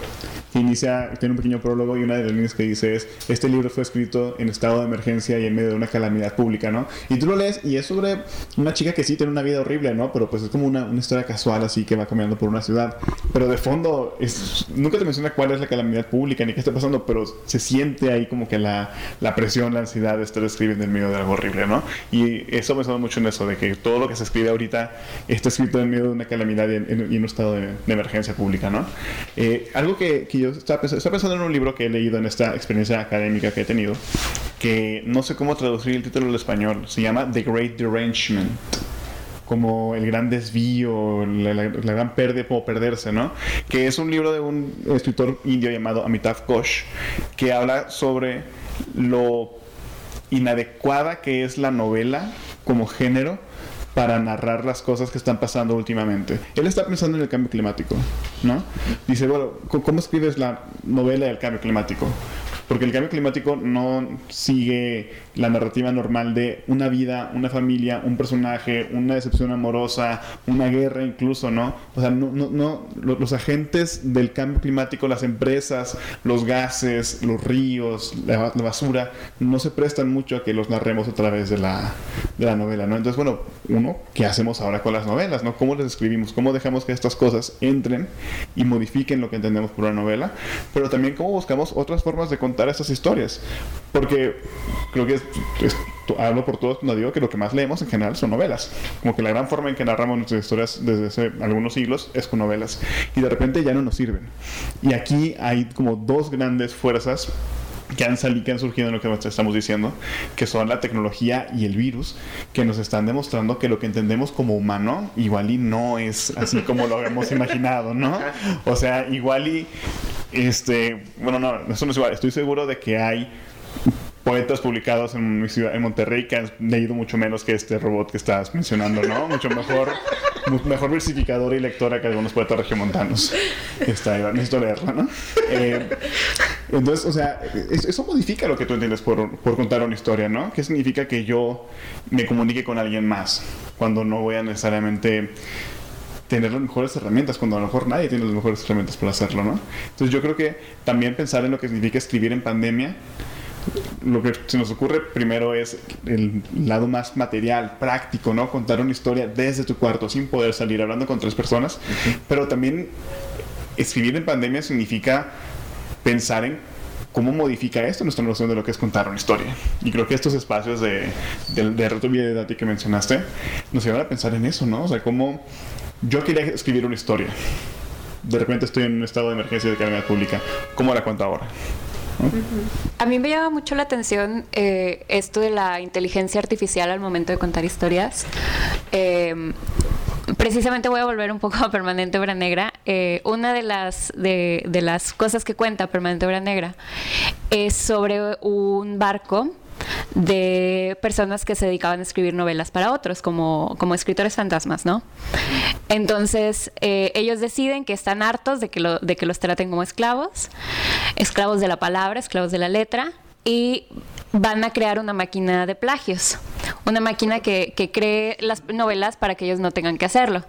que inicia, tiene un pequeño prólogo y una de las líneas que dice es, este libro fue escrito en estado de emergencia y en medio de una calamidad pública, ¿no? Y tú lo lees y es sobre una chica que sí tiene una vida horrible, ¿no? Pero pues es como una, una historia casual así que va caminando por una ciudad. Pero de fondo, es, nunca te menciona cuál es la calamidad pública ni qué está pasando, pero se siente ahí como que la, la presión, la ansiedad de estar escribiendo en medio de algo horrible, ¿no? Y eso me suena mucho en eso, de que todo lo que se escribe ahorita está escrito en medio de una calamidad y en, un estado de, emergencia pública, ¿no? Eh, algo que, que yo estaba pensando, en un libro que he leído en esta experiencia académica que he tenido, que no sé cómo traducir el título al español, se llama The Great Derangement como el gran desvío, la, gran pérdida, como perderse, ¿no? Que es un libro de un escritor indio llamado Amitav Ghosh, que habla sobre lo inadecuada que es la novela como género para narrar las cosas que están pasando últimamente. Él está pensando en el cambio climático, ¿no? Dice, bueno, ¿cómo escribes la novela del cambio climático? Porque el cambio climático no sigue la narrativa normal de una vida, una familia, un personaje, una decepción amorosa, una guerra incluso, ¿no? O sea, no, no, no los agentes del cambio climático, las empresas, los gases, los ríos, la, basura, no se prestan mucho a que los narremos a través de la, de la novela, ¿no? Entonces, bueno, uno, ¿qué hacemos ahora con las novelas, ¿no? ¿Cómo las escribimos? ¿Cómo dejamos que estas cosas entren y modifiquen lo que entendemos por una novela? Pero también cómo buscamos otras formas de contar estas historias. Porque creo que es hablo por todos cuando digo que lo que más leemos en general son novelas. Como que la gran forma en que narramos nuestras historias desde hace algunos siglos es con novelas. Y de repente ya no nos sirven. Y aquí hay como dos grandes fuerzas que han salido, que han surgido en lo que estamos diciendo, que son la tecnología y el virus, que nos están demostrando que lo que entendemos como humano igual y no es así como lo habíamos imaginado, ¿no? O sea, igual y, este, bueno, no, eso no es igual, estoy seguro de que hay poetas publicados en mi ciudad, en Monterrey, que han leído mucho menos que este robot que estás mencionando, ¿no? Mucho mejor, mejor versificador y lectora que algunos poetas regiomontanos. Está, necesito leerla, ¿no? Eh, entonces, o sea, eso modifica lo que tú entiendes por, por contar una historia, ¿no? ¿Qué significa que yo me comunique con alguien más cuando no voy a necesariamente tener las mejores herramientas, cuando a lo mejor nadie tiene las mejores herramientas para hacerlo, ¿no? Entonces yo creo que también pensar en lo que significa escribir en pandemia lo que se nos ocurre primero es el lado más material, práctico, ¿no? Contar una historia desde tu cuarto sin poder salir hablando con tres personas. Pero también escribir en pandemia significa pensar en cómo modifica esto nuestra noción de lo que es contar una historia. Y creo que estos espacios de, de, de reto de que mencionaste nos llevan a pensar en eso, ¿no? O sea, cómo yo quería escribir una historia. De repente estoy en un estado de emergencia de calamidad pública. ¿Cómo la cuento ahora? A mí me llama mucho la atención eh, esto de la inteligencia artificial al momento de contar historias. Em, precisamente voy a volver un poco a Permanente Obra Negra. Eh, una de las, de, de, las cosas que cuenta Permanente Obra Negra es sobre un barco de personas que se dedicaban a escribir novelas para otros, como, como escritores fantasmas, ¿no? Entonces, eh, ellos deciden que están hartos de que, de que los traten como esclavos, esclavos de la palabra, esclavos de la letra, y van a crear una máquina de plagios, una máquina que, cree las novelas para que ellos no tengan que hacerlo.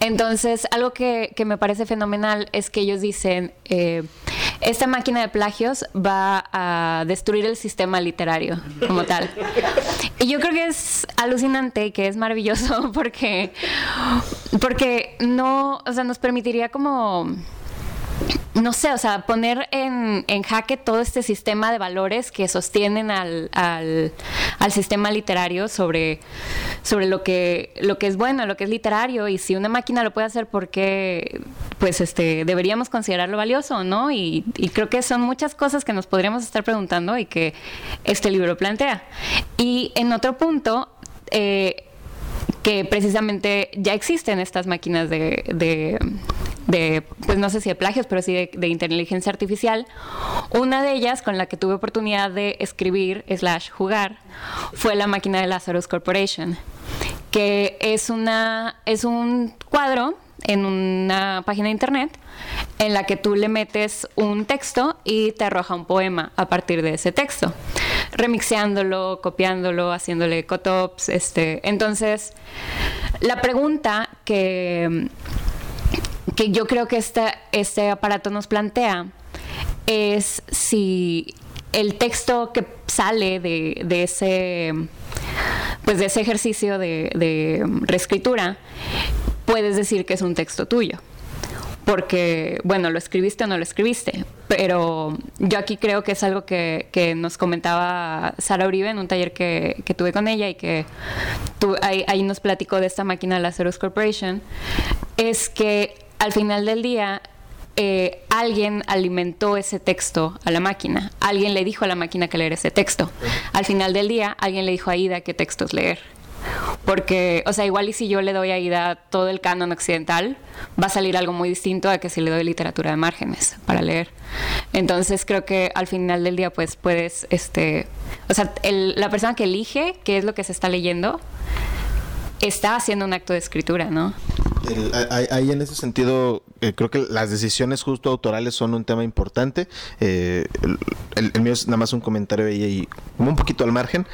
Entonces, algo que, me parece fenomenal es que ellos dicen, eh, esta máquina de plagios va a destruir el sistema literario como tal. Y yo creo que es alucinante, que es maravilloso porque, porque no, o sea, nos permitiría como no sé, o sea, poner en, en, jaque todo este sistema de valores que sostienen al, al, sistema literario sobre, sobre lo, que, lo que es bueno, lo que es literario, y si una máquina lo puede hacer, ¿por qué pues, este, deberíamos considerarlo valioso no? Y, y creo que son muchas cosas que nos podríamos estar preguntando y que este libro plantea. Y en otro punto, eh, que precisamente ya existen estas máquinas de, de, pues no sé si de plagios, pero sí de, inteligencia artificial. Una de ellas con la que tuve oportunidad de escribir slash jugar fue la máquina de Lazarus Corporation que es, una, es un cuadro en una página de internet en la que tú le metes un texto y te arroja un poema a partir de ese texto, remixeándolo, copiándolo, haciéndole cotops, este, entonces la pregunta que que yo creo que este, este aparato nos plantea es si el texto que sale de, de ese pues de ese ejercicio de, de reescritura puedes decir que es un texto tuyo. Porque, bueno, lo escribiste o no lo escribiste, pero yo aquí creo que es algo que, que nos comentaba Sara Uribe en un taller que, que tuve con ella y que ahí, ahí, nos platicó de esta máquina Lazarus Corporation, es que al final del día eh, alguien alimentó ese texto a la máquina, alguien le dijo a la máquina que leer ese texto. Al final del día, alguien le dijo a Ida qué textos leer. Porque, o sea, igual y si yo le doy a Ida todo el canon occidental, va a salir algo muy distinto a que si le doy literatura de márgenes para leer. Entonces creo que al final del día, pues puedes, este, o sea, la persona que elige qué es lo que se está leyendo, está haciendo un acto de escritura, ¿no? Ahí en ese sentido, eh, creo que las decisiones justo autorales son un tema importante. Eh, el, mío es nada más un comentario ahí, como un poquito al margen.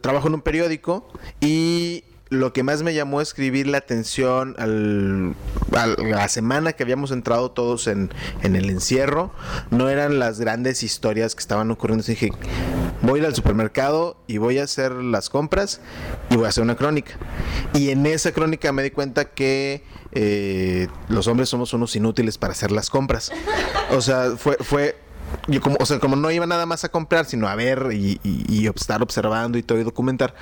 trabajo en un periódico y lo que más me llamó a escribir la atención al, a la semana que habíamos entrado todos en, el encierro no eran las grandes historias que estaban ocurriendo. dije, voy a ir al supermercado y voy a hacer las compras y voy a hacer una crónica. Y en esa crónica me di cuenta que eh, los hombres somos unos inútiles para hacer las compras. O sea, fue, fue como, o sea, como no iba nada más a comprar, sino a ver y, y, estar observando y todo y documentar,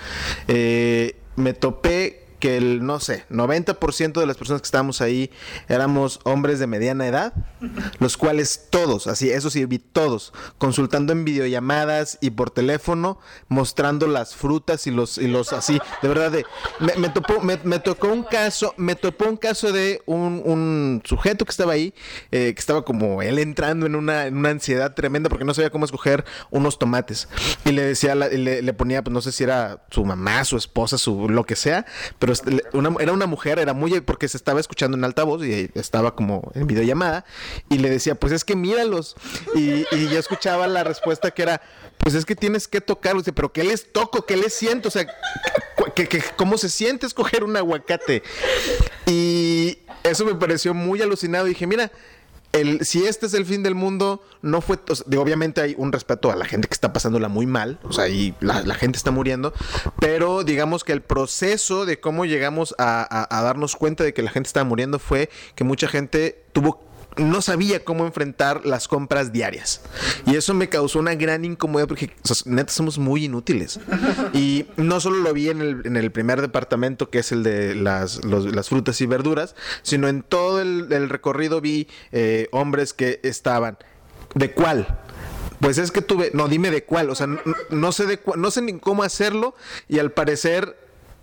eh, me topé que el, no sé, 90% de las personas que estábamos ahí éramos hombres de mediana edad, los cuales todos, así, eso sí, vi todos, consultando en videollamadas y por teléfono, mostrando las frutas y los, y los así, de verdad, de, me, topó, me, tocó un caso, me topó un caso de un, un sujeto que estaba ahí, eh, que estaba como él entrando en una, en una ansiedad tremenda porque no sabía cómo escoger unos tomates. Y le decía, le, le ponía, pues no sé si era su mamá, su esposa, su lo que sea, pero era una mujer, era muy, porque se estaba escuchando en altavoz y estaba como en videollamada y le decía, pues es que míralos. Y, y yo escuchaba la respuesta que era, pues es que tienes que tocarlos, pero ¿qué les toco? ¿Qué les siento? O sea, cómo se siente escoger un aguacate? Y eso me pareció muy alucinado. Dije, mira, si este es el fin del mundo, no fue. obviamente hay un respeto a la gente que está pasándola muy mal, o sea, y la, gente está muriendo, pero digamos que el proceso de cómo llegamos a, a darnos cuenta de que la gente estaba muriendo fue que mucha gente tuvo no sabía cómo enfrentar las compras diarias. Y eso me causó una gran incomodidad porque neta somos muy inútiles. Y no solo lo vi en el, primer departamento, que es el de las, las frutas y verduras, sino en todo el, recorrido vi eh, hombres que estaban. ¿De cuál? Pues es que tuve, no, dime de cuál, o sea, no, sé de no sé ni cómo hacerlo y al parecer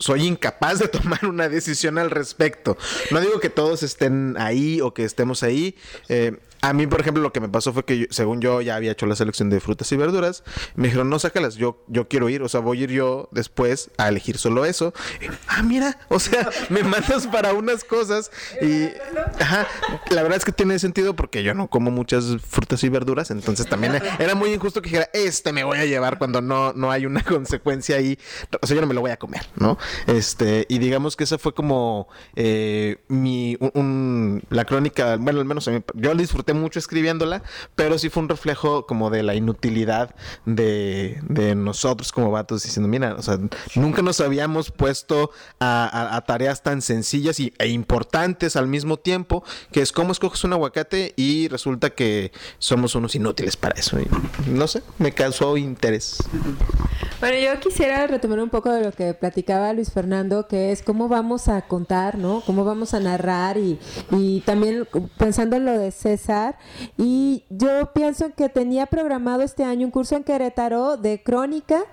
soy incapaz de tomar una decisión al respecto. No digo que todos estén ahí o que estemos ahí. Eh, a mí, por ejemplo, lo que me pasó fue que, según yo, ya había hecho la selección de frutas y verduras. Me dijeron, no, sácalas, yo, yo quiero ir. O sea, voy a ir yo después a elegir solo eso. ah, mira, o sea, me mandas para unas cosas. Y, ajá, la verdad es que tiene sentido porque yo no como muchas frutas y verduras. Entonces también era muy injusto que dijera, este me voy a llevar cuando no, no hay una consecuencia ahí. O sea, yo no me lo voy a comer, ¿no? Este, y digamos que esa fue como eh, mi, la crónica, bueno, al menos a mí, yo disfruté mucho escribiéndola, pero sí fue un reflejo como de la inutilidad de, nosotros como vatos diciendo, mira, o sea, nunca nos habíamos puesto a, tareas tan sencillas y, e importantes al mismo tiempo, que es cómo escoges un aguacate y resulta que somos unos inútiles para eso. no sé, me causó interés. Bueno, yo quisiera retomar un poco de lo que platicaba Luis Fernando, que es cómo vamos a contar, ¿no? Cómo vamos a narrar y, y también pensando en lo de César, y yo pienso que tenía programado este año un curso en Querétaro de crónica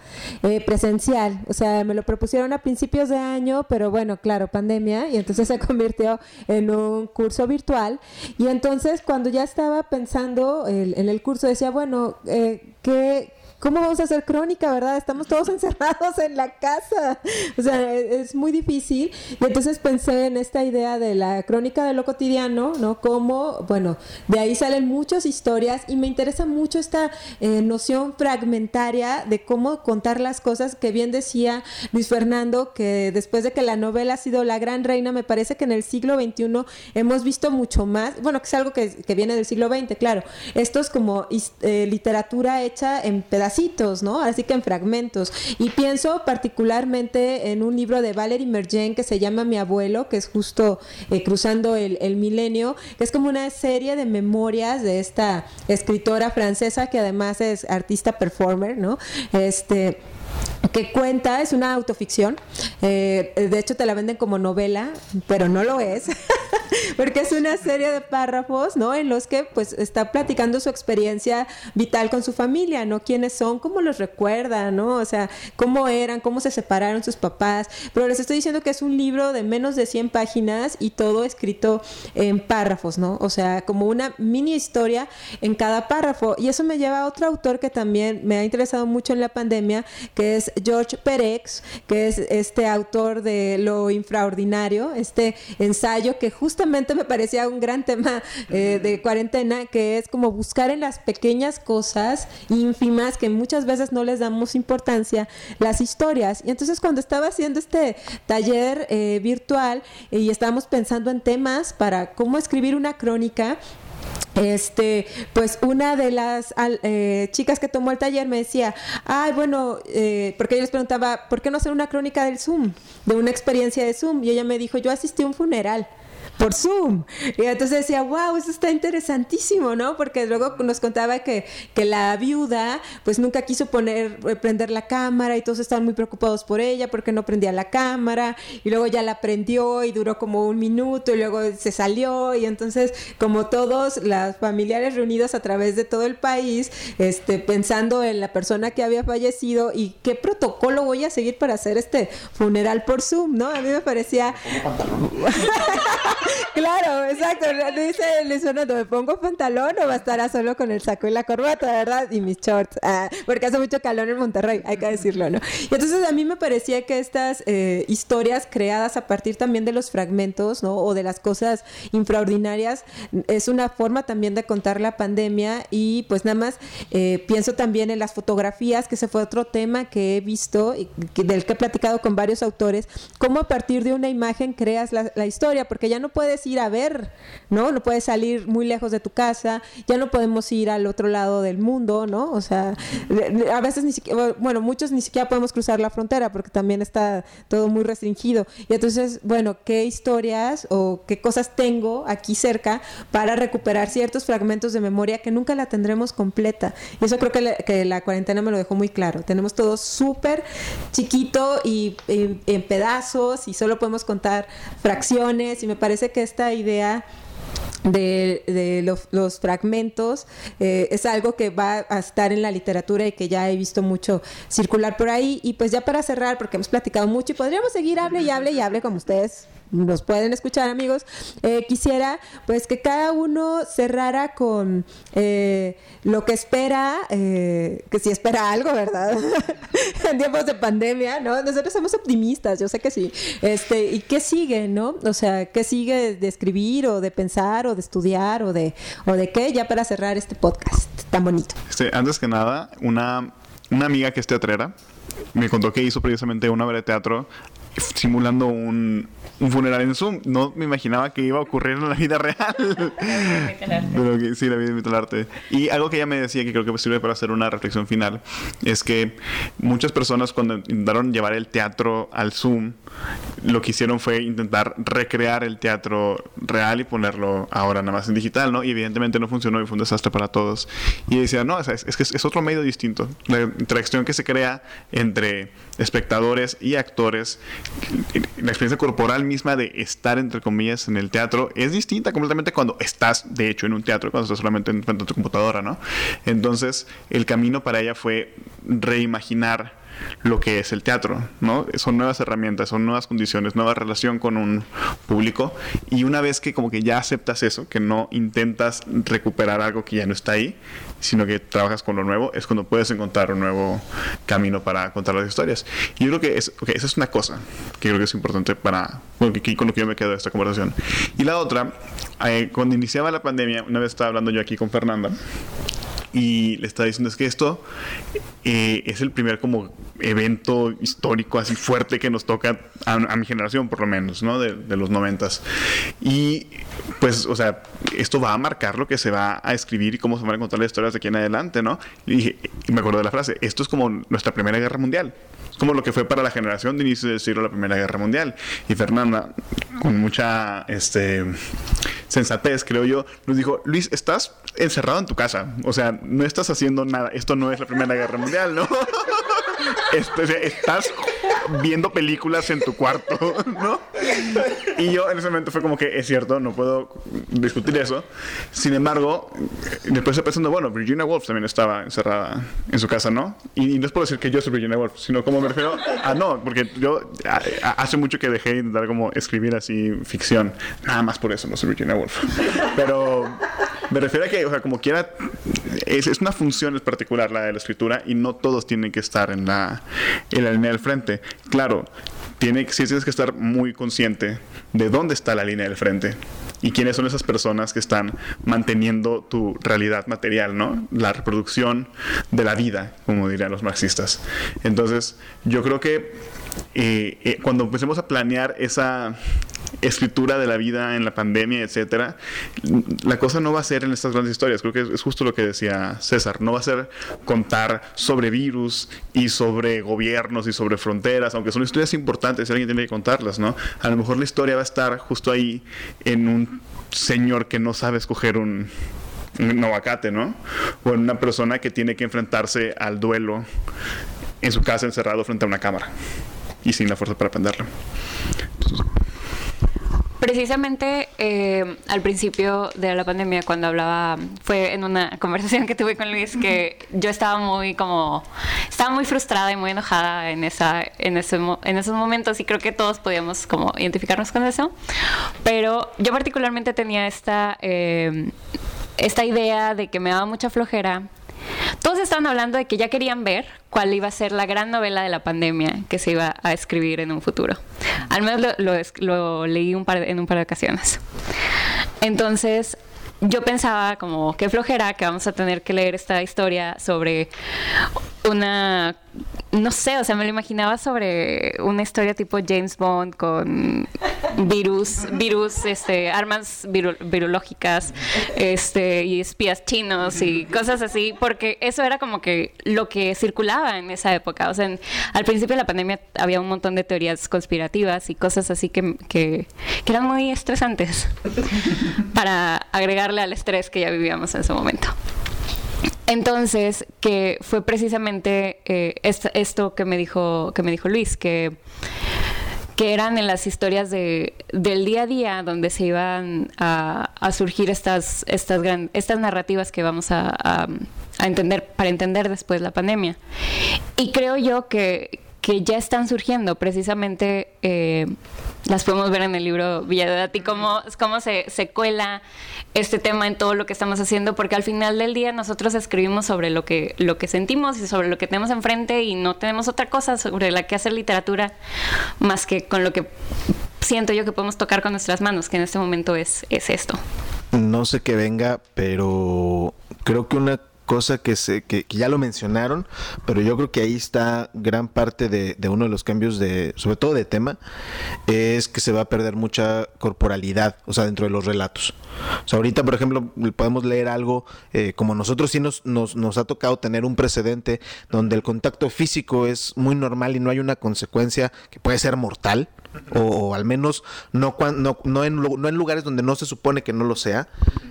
eh, presencial. O sea, me lo propusieron a principios de año, pero bueno, claro, pandemia, y entonces se convirtió en un curso virtual. Y entonces cuando ya estaba pensando en el curso, decía, bueno, eh, ¿qué ¿cómo vamos a hacer crónica, verdad? Estamos todos encerrados en la casa. O sea, e, es muy difícil. Y entonces pensé en esta idea de la crónica de lo cotidiano, ¿no? Como, bueno, de ahí salen muchas historias y me interesa mucho esta eh, noción fragmentaria de cómo contar las cosas que bien decía Luis Fernando, que después de que la novela ha sido la gran reina, me parece que en el siglo XXI hemos visto mucho más, bueno, que es algo que, que viene del siglo XX, claro, esto es como eh, literatura hecha en ¿no? Así que en fragmentos. Y pienso particularmente en un libro de Valerie Mergen que se llama Mi abuelo, que es justo eh, cruzando el, milenio, es como una serie de memorias de esta escritora francesa que además es artista performer, ¿no? Este que cuenta, es una autoficción, eh, de hecho te la venden como novela, pero no lo es, porque es una serie de párrafos, ¿no? En los que pues está platicando su experiencia vital con su familia, ¿no? Quiénes son, cómo los recuerda, ¿no? O sea, cómo eran, cómo se separaron sus papás, pero les estoy diciendo que es un libro de menos de 100 páginas y todo escrito en párrafos, ¿no? O sea, como una mini historia en cada párrafo, y eso me lleva a otro autor que también me ha interesado mucho en la pandemia, que es George Perex, que es este autor de Lo Infraordinario, este ensayo que justamente me parecía un gran tema eh, de cuarentena, que es como buscar en las pequeñas cosas ínfimas que muchas veces no les damos importancia, las historias. Y entonces cuando estaba haciendo este taller eh, virtual y estábamos pensando en temas para cómo escribir una crónica, este, pues una de las eh, chicas que tomó el taller me decía, ay, bueno, eh, porque yo les preguntaba, ¿por qué no hacer una crónica del Zoom, de una experiencia de Zoom? Y ella me dijo, yo asistí a un funeral por Zoom. Y entonces decía, wow, eso está interesantísimo, ¿no? Porque luego nos contaba que, que la viuda pues nunca quiso poner, eh, prender la cámara y todos estaban muy preocupados por ella porque no prendía la cámara y luego ya la prendió y duró como un minuto y luego se salió y entonces como todos las familiares reunidos a través de todo el país, este, pensando en la persona que había fallecido y qué protocolo voy a seguir para hacer este funeral por Zoom, ¿no? A mí me parecía... claro, exacto. Dice Luis Fernando, ¿me pongo pantalón o bastará solo con el saco y la corbata, verdad? Y mis shorts. Ah, porque hace mucho calor en Monterrey, hay que decirlo, ¿no? Y entonces a mí me parecía que estas eh, historias creadas a partir también de los fragmentos, ¿no? O de las cosas infraordinarias, es una forma también de contar la pandemia y pues nada más eh, pienso también en las fotografías, que ese fue otro tema que he visto y del que he platicado con varios autores, cómo a partir de una imagen creas la, la historia, porque ya no puedes ir a ver, ¿no? No puedes salir muy lejos de tu casa, ya no podemos ir al otro lado del mundo, ¿no? O sea, a veces ni siquiera, bueno, muchos ni siquiera podemos cruzar la frontera porque también está todo muy restringido. Y entonces, bueno, ¿qué historias o qué cosas tengo aquí cerca para recuperar ciertos fragmentos de memoria que nunca la tendremos completa? Y eso creo que, que la cuarentena me lo dejó muy claro. Tenemos todo súper chiquito y en pedazos y solo podemos contar fracciones y me parece que esta idea de, los, fragmentos eh, es algo que va a estar en la literatura y que ya he visto mucho circular por ahí. Y pues ya para cerrar, porque hemos platicado mucho y podríamos seguir hable y hable y hable como ustedes nos pueden escuchar amigos, eh, quisiera pues que cada uno cerrara con eh, lo que espera, eh, que si espera algo, ¿verdad? en tiempos de pandemia, ¿no? Nosotros somos optimistas, yo sé que sí. Este, ¿y qué sigue, no? O sea, ¿qué sigue de escribir o de pensar o de estudiar o de, o de qué? Ya para cerrar este podcast tan bonito. Antes que nada, una, una amiga que es teatrera me contó que hizo precisamente una obra de teatro simulando un, un, funeral en Zoom. No me imaginaba que iba a ocurrir en la vida real. Pero que, sí, la vida el arte. Y algo que ella me decía que creo que sirve para hacer una reflexión final es que muchas personas cuando intentaron llevar el teatro al Zoom, lo que hicieron fue intentar recrear el teatro real y ponerlo ahora nada más en digital, ¿no? Y evidentemente no funcionó y fue un desastre para todos. Y decía, no, es, es que es otro medio distinto. La interacción que se crea entre espectadores y actores la experiencia corporal misma de estar, entre comillas, en el teatro es distinta completamente cuando estás, de hecho, en un teatro, cuando estás solamente en frente a tu computadora, ¿no? Entonces, el camino para ella fue reimaginar lo que es el teatro, ¿no? Son nuevas herramientas, son nuevas condiciones, nueva relación con un público y una vez que como que ya aceptas eso, que no intentas recuperar algo que ya no está ahí, sino que trabajas con lo nuevo, es cuando puedes encontrar un nuevo camino para contar las historias. Y yo creo que es, okay, esa es una cosa que creo que es importante para, bueno, que, con lo que yo me quedo de esta conversación. Y la otra, eh, cuando iniciaba la pandemia, una vez estaba hablando yo aquí con Fernanda, y le estaba diciendo es que esto eh, es el primer como evento histórico así fuerte que nos toca a, mi generación por lo menos, ¿no? De, los noventas. Y pues, o sea, esto va a marcar lo que se va a escribir y cómo se van a contar las historias de aquí en adelante, ¿no? Y, y me acuerdo de la frase, esto es como nuestra primera guerra mundial como lo que fue para la generación de inicio del siglo la Primera Guerra Mundial. Y Fernanda, con mucha este, sensatez, creo yo, nos dijo, Luis, estás encerrado en tu casa, o sea, no estás haciendo nada, esto no es la Primera Guerra Mundial, ¿no? Este, estás viendo películas en tu cuarto, ¿no? Y yo en ese momento fue como que es cierto, no puedo discutir eso. Sin embargo, después estoy pensando, bueno, Virginia Woolf también estaba encerrada en su casa, ¿no? Y, no es por decir que yo soy Virginia Woolf, sino como me refiero a no, porque yo hace mucho que dejé de intentar como escribir así ficción. Nada más por eso no soy Virginia Woolf. Pero me refiero a que, o sea, como quiera, es, es, una función particular la de la escritura y no todos tienen que estar en la, en la línea del frente. Claro, tiene, sí tienes que estar muy consciente de dónde está la línea del frente y quiénes son esas personas que están manteniendo tu realidad material, ¿no? La reproducción de la vida, como dirían los marxistas. Entonces, yo creo que eh, eh, cuando empecemos a planear esa escritura de la vida en la pandemia, etcétera, la cosa no va a ser en estas grandes historias. Creo que es, justo lo que decía César. No va a ser contar sobre virus y sobre gobiernos y sobre fronteras, aunque son historias importantes y alguien tiene que contarlas, ¿no? A lo mejor la historia va a estar justo ahí en un señor que no sabe escoger un, un aguacate, ¿no? O en una persona que tiene que enfrentarse al duelo en su casa encerrado frente a una cámara y sin la fuerza para aprenderlo. Precisamente eh, al principio de la pandemia, cuando hablaba, fue en una conversación que tuve con Luis que yo estaba muy como, estaba muy frustrada y muy enojada en esa, en, ese, en esos momentos y creo que todos podíamos como identificarnos con eso. Pero yo particularmente tenía esta, eh, esta idea de que me daba mucha flojera todos estaban hablando de que ya querían ver cuál iba a ser la gran novela de la pandemia que se iba a escribir en un futuro. Al menos lo, leí un par en un par de ocasiones. Entonces, yo pensaba como, qué flojera que vamos a tener que leer esta historia sobre una no sé, o sea, me lo imaginaba sobre una historia tipo James Bond con virus, virus, este, armas virológicas, este, y espías chinos y cosas así, porque eso era como que lo que circulaba en esa época. O sea, al principio de la pandemia había un montón de teorías conspirativas y cosas así que, que eran muy estresantes para agregarle al estrés que ya vivíamos en ese momento. Entonces, que fue precisamente eh, esto que me dijo, que me dijo Luis, que, que eran en las historias de, del día a día donde se iban a, surgir estas, estas, estas narrativas que vamos a, entender, para entender después la pandemia. Y creo yo que, que ya están surgiendo precisamente eh, las podemos ver en el libro Villadati, cómo, cómo se, se cuela este tema en todo lo que estamos haciendo, porque al final del día nosotros escribimos sobre lo que, lo que sentimos y sobre lo que tenemos enfrente y no tenemos otra cosa sobre la que hacer literatura más que con lo que siento yo que podemos tocar con nuestras manos, que en este momento es, es esto. No sé qué venga, pero creo que una cosa que, se, que, ya lo mencionaron, pero yo creo que ahí está gran parte de, uno de los cambios de, sobre todo de tema, es que se va a perder mucha corporalidad, o sea, dentro de los relatos. O sea, ahorita, por ejemplo, podemos leer algo, eh, como nosotros sí nos, nos, nos ha tocado tener un precedente donde el contacto físico es muy normal y no hay una consecuencia que puede ser mortal o, al menos no, no, no, en, lugares donde no se supone que no lo sea.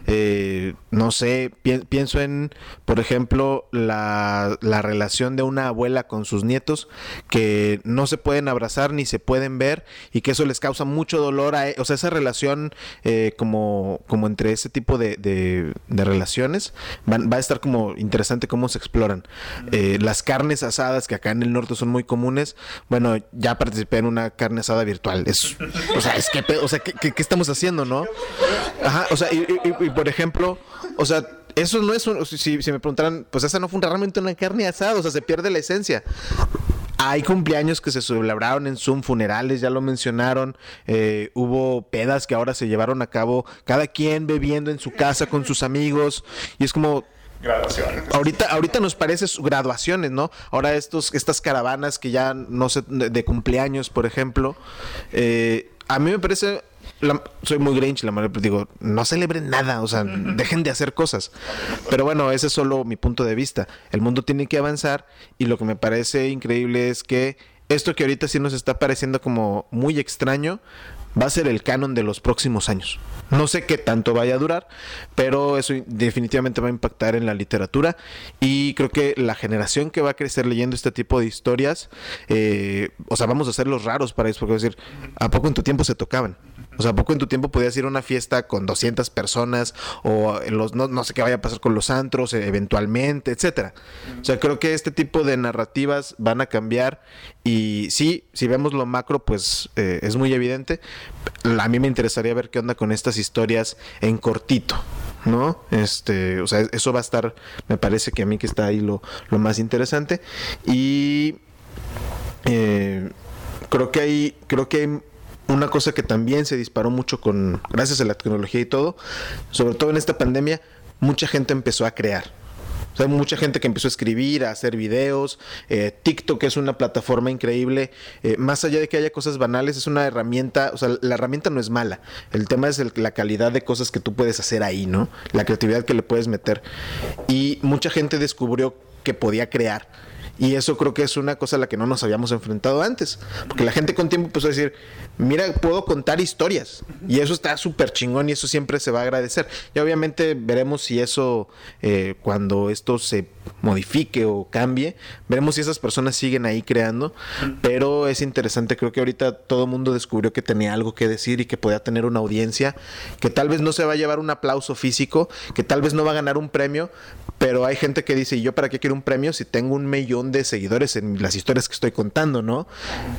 Eh, no sé, pi- pienso en, por ejemplo, la, la relación de una abuela con sus nietos que no se pueden abrazar ni se pueden ver y que eso les causa mucho dolor a, e- o sea, esa relación eh, como, como entre ese tipo de, relaciones van- va a estar como interesante cómo se exploran. Eh, las carnes asadas que acá en el norte son muy comunes, bueno, ya participé en una carne asada virtual. Es, o sea, es que, o sea, ¿qué, qué- estamos haciendo, no? Ajá, o sea, y, y- y, por ejemplo, o sea, eso no es un, si, si me preguntaran, pues esa no fue realmente una carne asada, o sea, se pierde la esencia. Hay cumpleaños que se celebraron en Zoom, funerales, ya lo mencionaron. eh, hubo pedas que ahora se llevaron a cabo, cada quien bebiendo en su casa con sus amigos. Y es como, Graduación. Ahorita, ahorita nos parece su- graduaciones, ¿no? Ahora estos, estas caravanas que ya no sé, de, cumpleaños, por ejemplo. eh, a mí me parece. la- soy muy grinch, la verdad, pero digo, no celebren nada, o sea, dejen de hacer cosas. Pero bueno, ese es solo mi punto de vista. El mundo tiene que avanzar y lo que me parece increíble es que esto que ahorita sí nos está pareciendo como muy extraño, va a ser el canon de los próximos años. No sé qué tanto vaya a durar, pero eso definitivamente va a impactar en la literatura y creo que la generación que va a crecer leyendo este tipo de historias, eh, o sea, vamos a ser los raros para eso, porque decir, ¿a poco en tu tiempo se tocaban? O sea, ¿a poco en tu tiempo podías ir a una fiesta con 200 personas o los, no, no sé qué vaya a pasar con los antros eh, eventualmente, etcétera? O sea, creo que este tipo de narrativas van a cambiar y sí, si vemos lo macro, pues eh, es muy evidente. A mí me interesaría ver qué onda con estas historias en cortito. ¿No? Este, o sea, eso va a estar, me parece que a mí que está ahí lo, lo más interesante. Y eh, creo que hay, creo que hay una cosa que también se disparó mucho con, gracias a la tecnología y todo, sobre todo en esta pandemia, mucha gente empezó a crear. O sea, mucha gente que empezó a escribir, a hacer videos. eh, TikTok es una plataforma increíble. eh, más allá de que haya cosas banales, es una herramienta. O sea, la herramienta no es mala. El tema es la calidad de cosas que tú puedes hacer ahí, ¿no? La creatividad que le puedes meter. Y mucha gente descubrió que podía crear. Y eso creo que es una cosa a la que no nos habíamos enfrentado antes. Porque la gente con tiempo empezó a decir, mira, puedo contar historias. Y eso está súper chingón y eso siempre se va a agradecer. Y obviamente veremos si eso, eh, cuando esto se modifique o cambie, veremos si esas personas siguen ahí creando. Pero es interesante, creo que ahorita todo el mundo descubrió que tenía algo que decir y que podía tener una audiencia, que tal vez no se va a llevar un aplauso físico, que tal vez no va a ganar un premio, pero hay gente que dice, ¿y yo para qué quiero un premio si tengo un millón de seguidores en las historias que estoy contando, ¿no?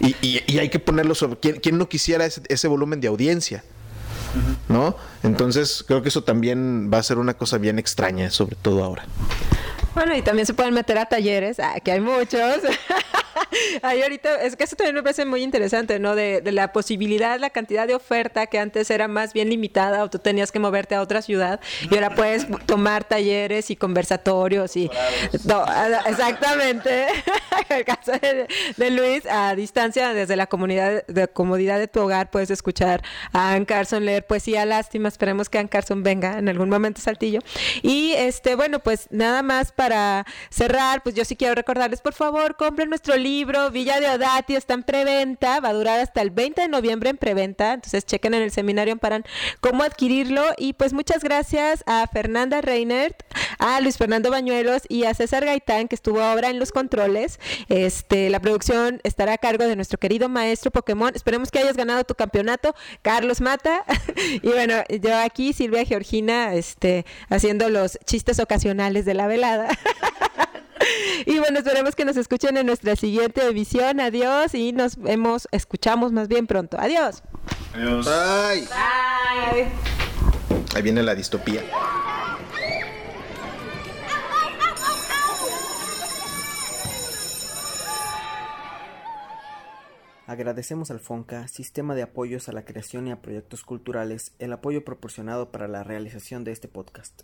Y, y- y hay que ponerlo sobre... ¿Quién, quién no quisiera ese, ese volumen de audiencia? ¿No? Entonces creo que eso también va a ser una cosa bien extraña, sobre todo ahora. Bueno, y también se pueden meter a talleres, ah, que hay muchos. Hay ahorita, es que eso también me parece muy interesante, ¿no? De, de la posibilidad, la cantidad de oferta que antes era más bien limitada o tú tenías que moverte a otra ciudad y ahora puedes tomar talleres y conversatorios y... No, exactamente. el caso de, de Luis, a distancia, desde la comunidad, de comodidad de tu hogar, puedes escuchar a Ann Carson leer poesía lástima. Esperemos que Ann Carson venga en algún momento Saltillo. Y este, bueno, pues nada más para cerrar, pues yo sí quiero recordarles, por favor, compren nuestro libro, Villa de Odati, está en preventa, va a durar hasta el 20 de noviembre en preventa, entonces chequen en el seminario para cómo adquirirlo. Y pues muchas gracias a Fernanda Reinert, a Luis Fernando Bañuelos y a César Gaitán, que estuvo ahora en los controles. Este, la producción estará a cargo de nuestro querido maestro Pokémon. Esperemos que hayas ganado tu campeonato, Carlos Mata. y bueno, yo aquí, Silvia Georgina, este, haciendo los chistes ocasionales de la velada. Y bueno, esperemos que nos escuchen en nuestra siguiente emisión. Adiós y nos vemos, escuchamos más bien pronto. Adiós. Adiós. ¡Ay! Bye. Ahí viene la distopía. Agradecemos al FONCA, Sistema de Apoyos a la Creación y a Proyectos Culturales, el apoyo proporcionado para la realización de este podcast.